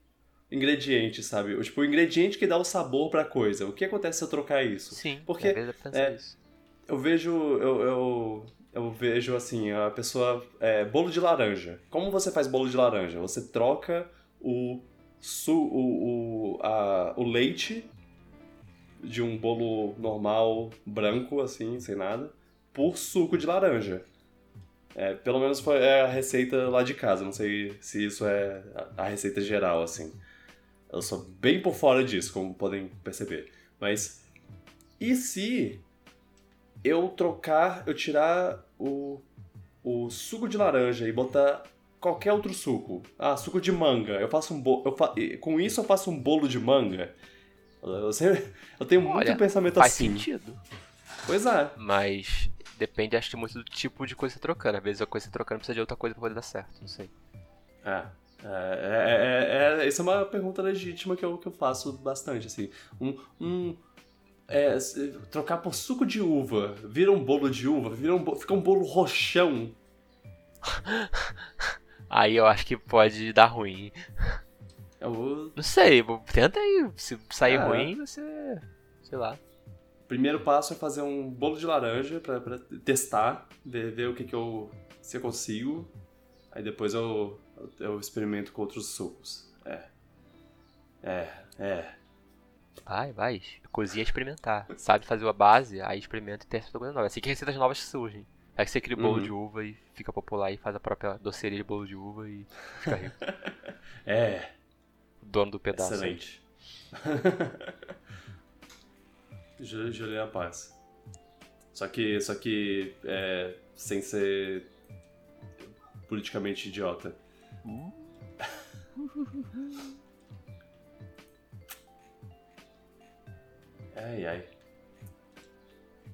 ingrediente, sabe? O, tipo, o ingrediente que dá o sabor pra coisa. O que acontece se eu trocar isso? Sim, porque é, eu vejo eu, eu, eu, vejo assim, a pessoa é, bolo de laranja. Como você faz bolo de laranja? Você troca o su, o, o, a, o leite de um bolo normal, branco, assim, sem nada, por suco de laranja. É, pelo menos foi a receita lá de casa, não sei se isso é a receita geral, assim. Eu sou bem por fora disso, como podem perceber. Mas, e se eu trocar, eu tirar o, o suco de laranja e botar qualquer outro suco? Ah, suco de manga. Eu faço um bolo. Fa... Com isso eu faço um bolo de manga. Eu, sempre, eu tenho Olha, muito pensamento faz assim. Faz sentido. Pois é. Mas depende, acho que muito do tipo de coisa que você tá trocando. Às vezes a coisa que você tá trocando precisa de outra coisa pra poder dar certo, não sei. É. É, é, é, essa é uma pergunta legítima que eu, que eu faço bastante, assim. Um, um é, trocar por suco de uva, vira um bolo de uva, vira um, fica um bolo roxão. (laughs) Aí eu acho que pode dar ruim. Eu... Não sei, tenta aí. Se sair ah, ruim, você. sei lá. Primeiro passo é fazer um bolo de laranja pra, pra testar, ver, ver o que, que eu. se eu consigo. Aí depois eu, eu experimento com outros sucos. É. É, é. Vai, vai. Cozinha experimentar. Sabe fazer a base, aí experimenta e testa coisa nova. Assim que receitas novas surgem. Aí você cria bolo uhum. de uva e fica popular e faz a própria doceria de bolo de uva e fica rico. (laughs) é. Dono do pedaço. Excelente. (laughs) Juliana Paz. Só que, só que é, sem ser politicamente idiota. (laughs) ai, ai.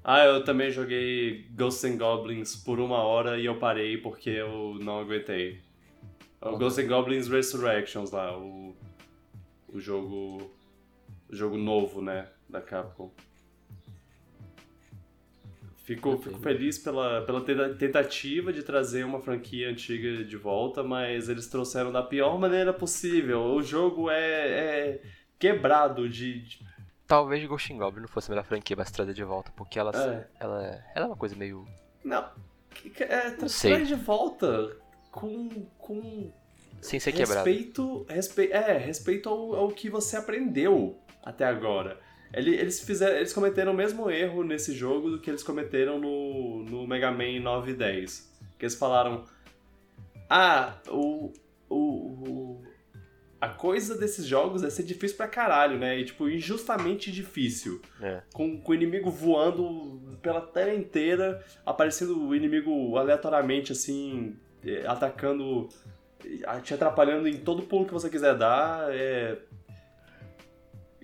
Ah, eu também joguei Ghosts and Goblins por uma hora e eu parei porque eu não aguentei. O Ghosts and Goblins Resurrections lá, o, o jogo o jogo novo, né, da Capcom. Fico, fico feliz pela, pela tentativa de trazer uma franquia antiga de volta, mas eles trouxeram da pior maneira possível. O jogo é, é quebrado de, de talvez Ghost in Goblin não fosse a melhor franquia pra se trazer de volta, porque ela, é. ela, ela é uma coisa meio. Não. É, tra traz de volta com. com Sem ser respeito, respe é, respeito ao, ao que você aprendeu até agora. Eles, fizeram, eles cometeram o mesmo erro nesse jogo do que eles cometeram no, no Mega Man 9 e 10. Que eles falaram. Ah, o, o, o a coisa desses jogos é ser difícil pra caralho, né? E, tipo, injustamente difícil. É. Com, com o inimigo voando pela tela inteira, aparecendo o inimigo aleatoriamente, assim, é, atacando te atrapalhando em todo pulo que você quiser dar, é,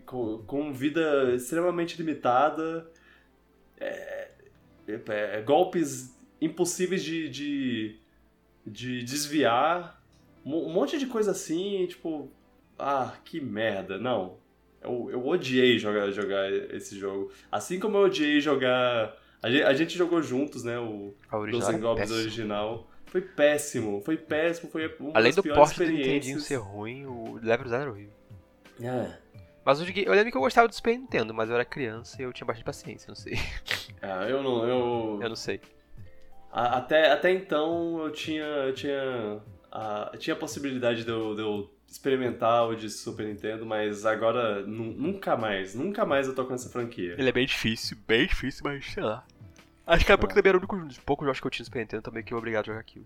com, com vida extremamente limitada, é, é, é, golpes impossíveis de, de, de desviar, um monte de coisa assim, tipo, ah, que merda, não. Eu, eu odiei jogar, jogar esse jogo. Assim como eu odiei jogar. A gente, a gente jogou juntos, né? O Ghosts Goblins original. Foi péssimo, foi péssimo, foi uma Além do porte do Nintendinho ser ruim, o level design era horrível. É. Mas eu, eu lembro que eu gostava do Super Nintendo, mas eu era criança e eu tinha bastante paciência, não sei. (laughs) Ah, eu não, eu, Eu não sei. A- Até, até então eu tinha, eu tinha, a, tinha a possibilidade de eu, de eu experimentar o de Super Nintendo, mas agora nu- nunca mais, nunca mais eu tô com essa franquia. Ele é bem difícil, bem difícil, mas sei lá. Acho que é porque É. também era o único dos poucos jogos que eu tinha no Super Nintendo também que eu obrigado a jogar aquilo.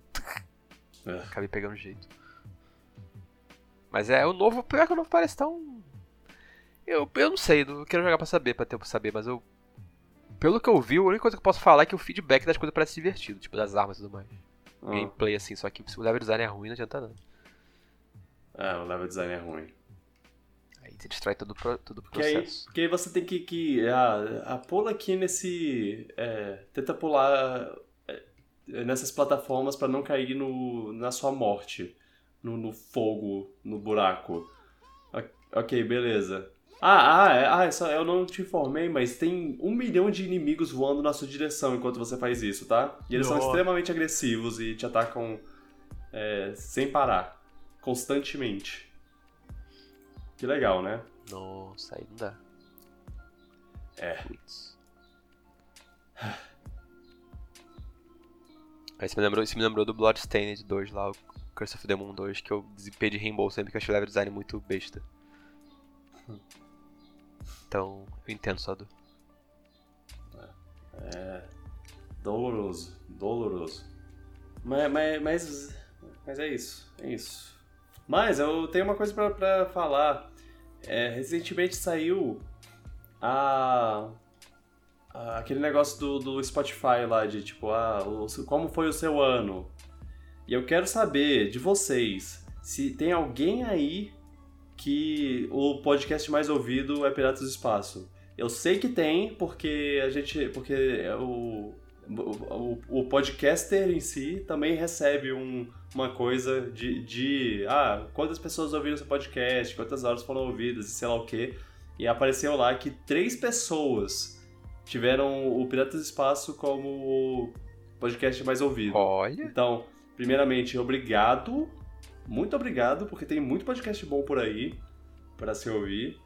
É. Acabei pegando jeito. Mas é, o novo, pior que o novo parece tão. Eu, eu não sei, eu quero jogar pra saber, pra ter pra saber, mas eu. Pelo que eu vi, a única coisa que eu posso falar é que o feedback das coisas parece divertido, tipo das armas e tudo mais. Ah, Gameplay assim, só que se o level design é ruim, não adianta nada. é, o level design é ruim. Aí você destrói todo, todo o Porque aí, processo. porque aí você tem que, que ah, ah, pula aqui nesse, é, tenta pular é, nessas plataformas pra não cair no, na sua morte, no, no fogo, no buraco. Ok, beleza. Ah, ah, é, ah, só- eu não te informei, mas tem um milhão de inimigos voando na sua direção enquanto você faz isso, tá? E eles são extremamente agressivos e te atacam é, sem parar, constantemente. Que legal, né? Nossa, aí não dá. É. Aí me lembrou, isso me lembrou do Bloodstained 2 lá, o Curse of the Moon 2, que eu pedi reembolso sempre que eu achei o level design muito besta. Então, eu entendo só do. É. Doloroso. Doloroso. Mas, mas, mas, mas é isso. É isso. Mas eu tenho uma coisa pra, falar. É, recentemente saiu a, a- aquele negócio do, do Spotify lá de tipo, ah, o, como foi o seu ano? E eu quero saber de vocês se tem alguém aí que o podcast mais ouvido é Piratas do Espaço. Eu sei que tem, porque a gente. Porque o, o, o podcaster em si também recebe um- uma coisa de, de. Ah, quantas pessoas ouviram seu podcast, quantas horas foram ouvidas e sei lá o quê. E apareceu lá que três pessoas tiveram o Piratas do Espaço como o podcast mais ouvido. Olha! Então, primeiramente, obrigado. Muito obrigado, porque tem muito podcast bom por aí para se ouvir.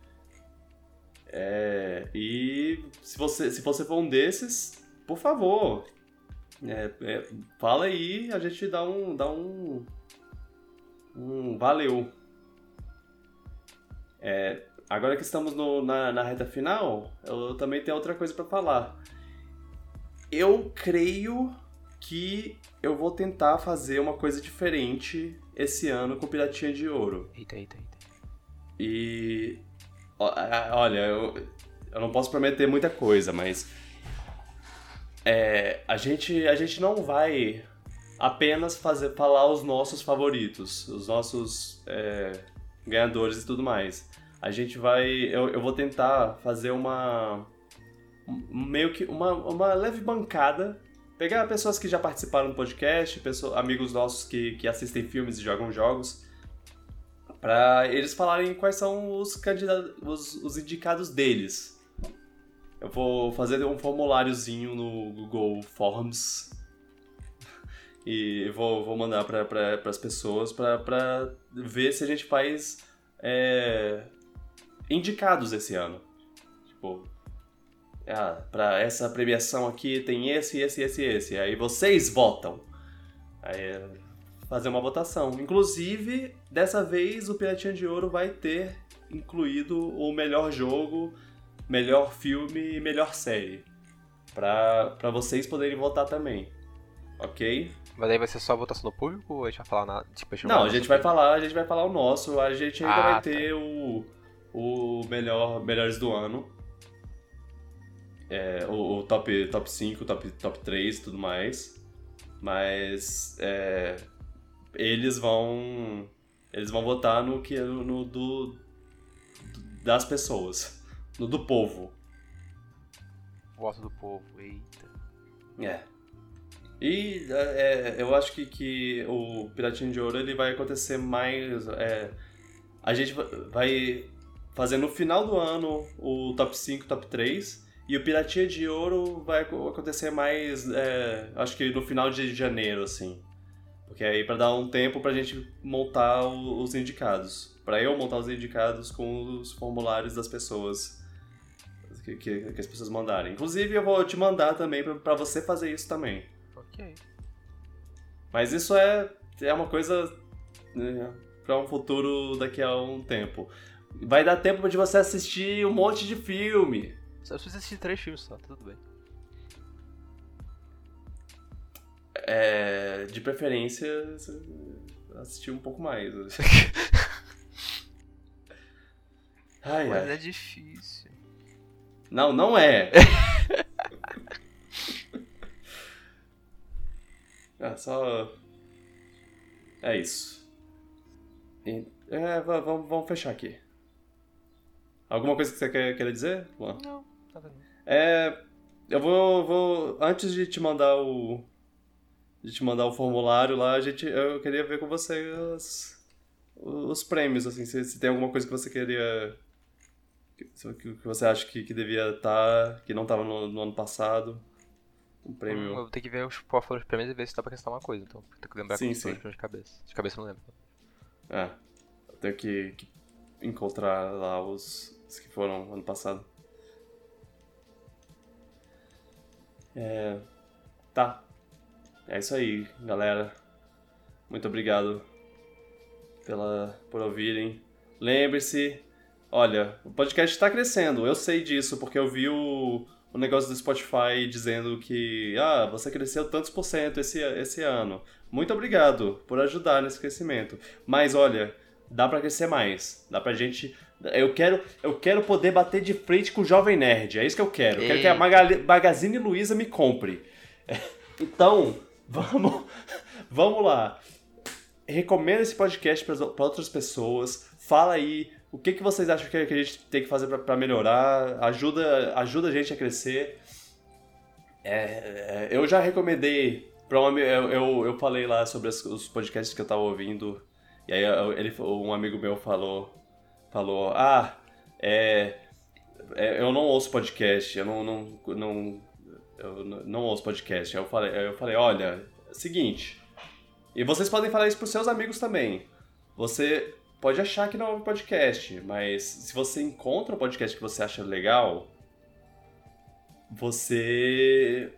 É, e se você, se você for um desses, por favor, é, é, fala aí, a gente dá um, dá um, um valeu. É, agora que estamos no- na, na reta final, eu também tenho outra coisa para falar. Eu creio que eu vou tentar fazer uma coisa diferente esse ano com Piratinha de Ouro. Eita, eita, eita. E. Olha, eu, eu não posso prometer muita coisa, mas. É, a, gente, a gente não vai apenas fazer falar os nossos favoritos, os nossos é, ganhadores e tudo mais. A gente vai. Eu, eu vou tentar fazer uma. um- meio que uma, uma leve bancada. Pegar pessoas que já participaram do podcast, pessoas, amigos nossos que, que assistem filmes e jogam jogos, para eles falarem quais são os candidatos, os, os indicados deles. Eu vou fazer um formuláriozinho no Google Forms (laughs) e vou, vou mandar para pra, as pessoas para ver se a gente faz é, indicados esse ano. Tipo, ah, para essa premiação aqui tem esse, esse, esse, esse. Aí vocês votam. Aí é, fazer uma votação. Inclusive, dessa vez o Piratinha de Ouro vai ter incluído o melhor jogo, melhor filme e melhor série. Pra, pra vocês poderem votar também. Ok? Mas aí vai ser só votação no público ou a gente vai falar nada? Tipo, Não, a gente vai falar, a gente vai falar o nosso, a gente ainda Ah, vai tá. ter o, o melhor melhores do ano. É, o, o top, top 5, top, top 3 e tudo mais. Mas é, eles vão eles vão votar no que no do das pessoas, no do povo. Voto do povo, eita. É. E é, eu acho que, que o Piratinho de Ouro ele vai acontecer mais. É, a gente vai fazer no final do ano o top 5, top 3. E o Piratinha de Ouro vai acontecer mais, é, acho que no final de janeiro, assim. Porque aí para dar um tempo pra gente montar os indicados. para eu montar os indicados com os formulários das pessoas que, que, que as pessoas mandarem. Inclusive eu vou te mandar também para você fazer isso também. Ok. Mas isso é, é uma coisa né, para um futuro daqui a um tempo. Vai dar tempo de você assistir um monte de filme. Só preciso assistir três filmes só, tá tudo bem. É, de preferência, assistir um pouco mais. (laughs) ai, Mas ai. é difícil. Não, não é. É (laughs) só. É isso. É, vamos, vamos fechar aqui. Alguma coisa que você quer, quer dizer? Não. É. Eu vou, vou. Antes de te mandar o. De te mandar o formulário lá, a gente, eu queria ver com você os, os prêmios, assim, se, se tem alguma coisa que você queria. Que, que você acha que, que devia estar, tá, que não estava no, no ano passado. Um prêmio. Hum, eu vou ter que ver os qual foram os prêmios e ver se dá pra acrescentar uma coisa. Então, tenho que lembrar sim, sim. de cabeça. De cabeça eu não lembro. É. Eu tenho que, que encontrar lá os, os, que foram ano passado. É. Tá. É isso aí, galera. Muito obrigado pela, por ouvirem. Lembre-se, olha, o podcast está crescendo. Eu sei disso porque eu vi o o negócio do Spotify dizendo que ah, você cresceu tantos por cento esse, esse ano. Muito obrigado por ajudar nesse crescimento. Mas olha, dá para crescer mais. Dá pra gente. Eu quero, eu quero poder bater de frente com o Jovem Nerd. É isso que eu quero. Eu quero que a Magazine Luiza me compre. Então, (laughs) vamos, vamos lá. Recomenda esse podcast para outras pessoas. Fala aí o que, que vocês acham que a gente tem que fazer para melhorar? Ajuda, ajuda a gente a crescer. É, é, eu já recomendei para eu, eu, eu falei lá sobre os podcasts que eu tava ouvindo e aí ele, um amigo meu falou falou ah é, é eu não ouço podcast eu não não, não eu não ouço podcast eu falei eu falei olha seguinte e vocês podem falar isso para seus amigos também você pode achar que não um podcast, mas se você encontra um podcast que você acha legal, você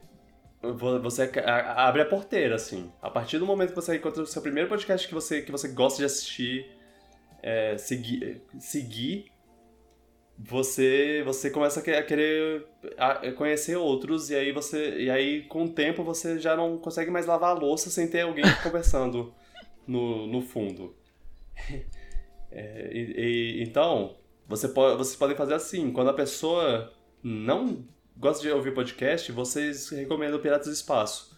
você abre a porteira, assim. A partir do momento que você encontra o seu primeiro podcast que você, que você gosta de assistir, é, seguir, seguir você, você começa a querer conhecer outros e aí você e aí com o tempo você já não consegue mais lavar a louça sem ter alguém (laughs) conversando no, no fundo. (laughs) É, e, e, então, você pode, vocês podem fazer assim, quando a pessoa não gosta de ouvir podcast, vocês recomendam Piratas do Espaço.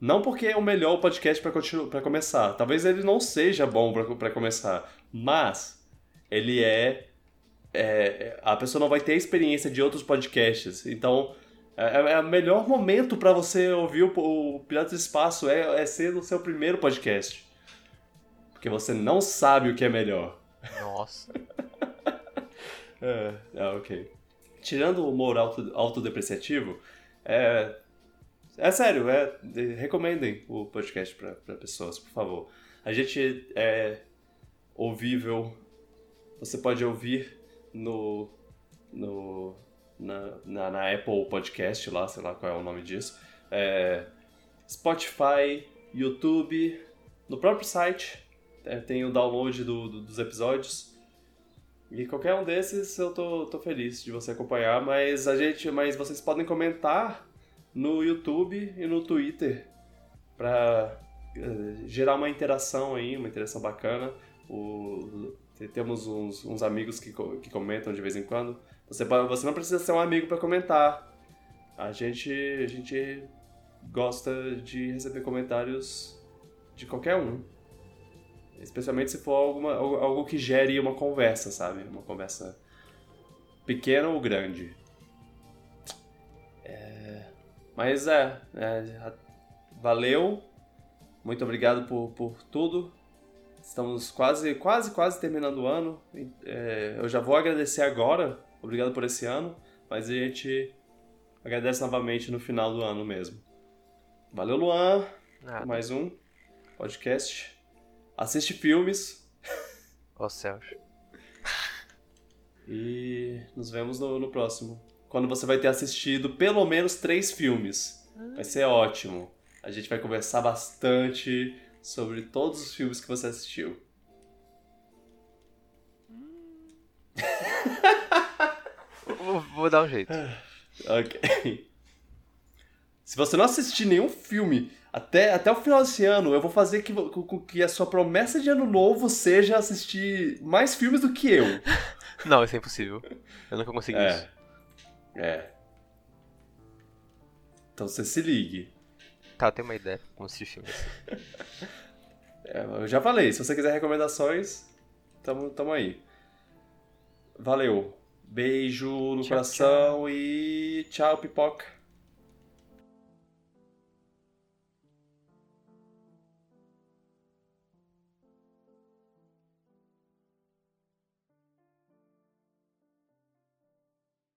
Não porque é o melhor podcast para começar. Talvez ele não seja bom para começar. Mas ele é, é, A pessoa não vai ter a experiência de outros podcasts. Então, é, é o melhor momento para você ouvir o, o Piratas do Espaço é, é ser o seu primeiro podcast. Porque você não sabe o que é melhor. Nossa. (laughs) é, é, ok. Tirando o humor auto, autodepreciativo, é, é sério, é, recomendem o podcast para pessoas, por favor. A gente é ouvível, você pode ouvir no, no na, na, na, Apple Podcast lá, sei lá qual é o nome disso, é, Spotify, YouTube, no próprio site é, tem o download do, do, dos episódios. E qualquer um desses eu tô, tô feliz de você acompanhar, mas a gente, mas vocês podem comentar no YouTube e no Twitter para eh, gerar uma interação aí, uma interação bacana. O, temos uns, uns amigos que, que comentam de vez em quando. Você, você não precisa ser um amigo para comentar. A gente, a gente gosta de receber comentários de qualquer um. Especialmente se for alguma, algo que gere uma conversa, sabe? Uma conversa pequena ou grande. Mas é, é, valeu. Muito obrigado por, por tudo. Estamos quase, quase, quase terminando o ano. É, eu já vou agradecer agora. Obrigado por esse ano. Mas a gente agradece novamente no final do ano mesmo. Valeu, Luan. Nada. Mais um podcast. Assiste filmes. Ó oh, céus. (laughs) E nos vemos no, no próximo. Quando você vai ter assistido pelo menos três filmes. Vai ser ótimo. A gente vai conversar bastante sobre todos os filmes que você assistiu. (laughs) vou, vou, dar um jeito. ok. Se você não assistir nenhum filme até, até o final desse ano, eu vou fazer que, que a sua promessa de ano novo seja assistir mais filmes do que eu. (laughs) não, isso é impossível. Eu nunca consegui é. isso. É. Então você se ligue. Tá, tem uma ideia como assistir filmes. (laughs) é, eu já falei, se você quiser recomendações, tamo, tamo aí. Valeu. Beijo no tchau, coração tchau. e tchau, pipoca.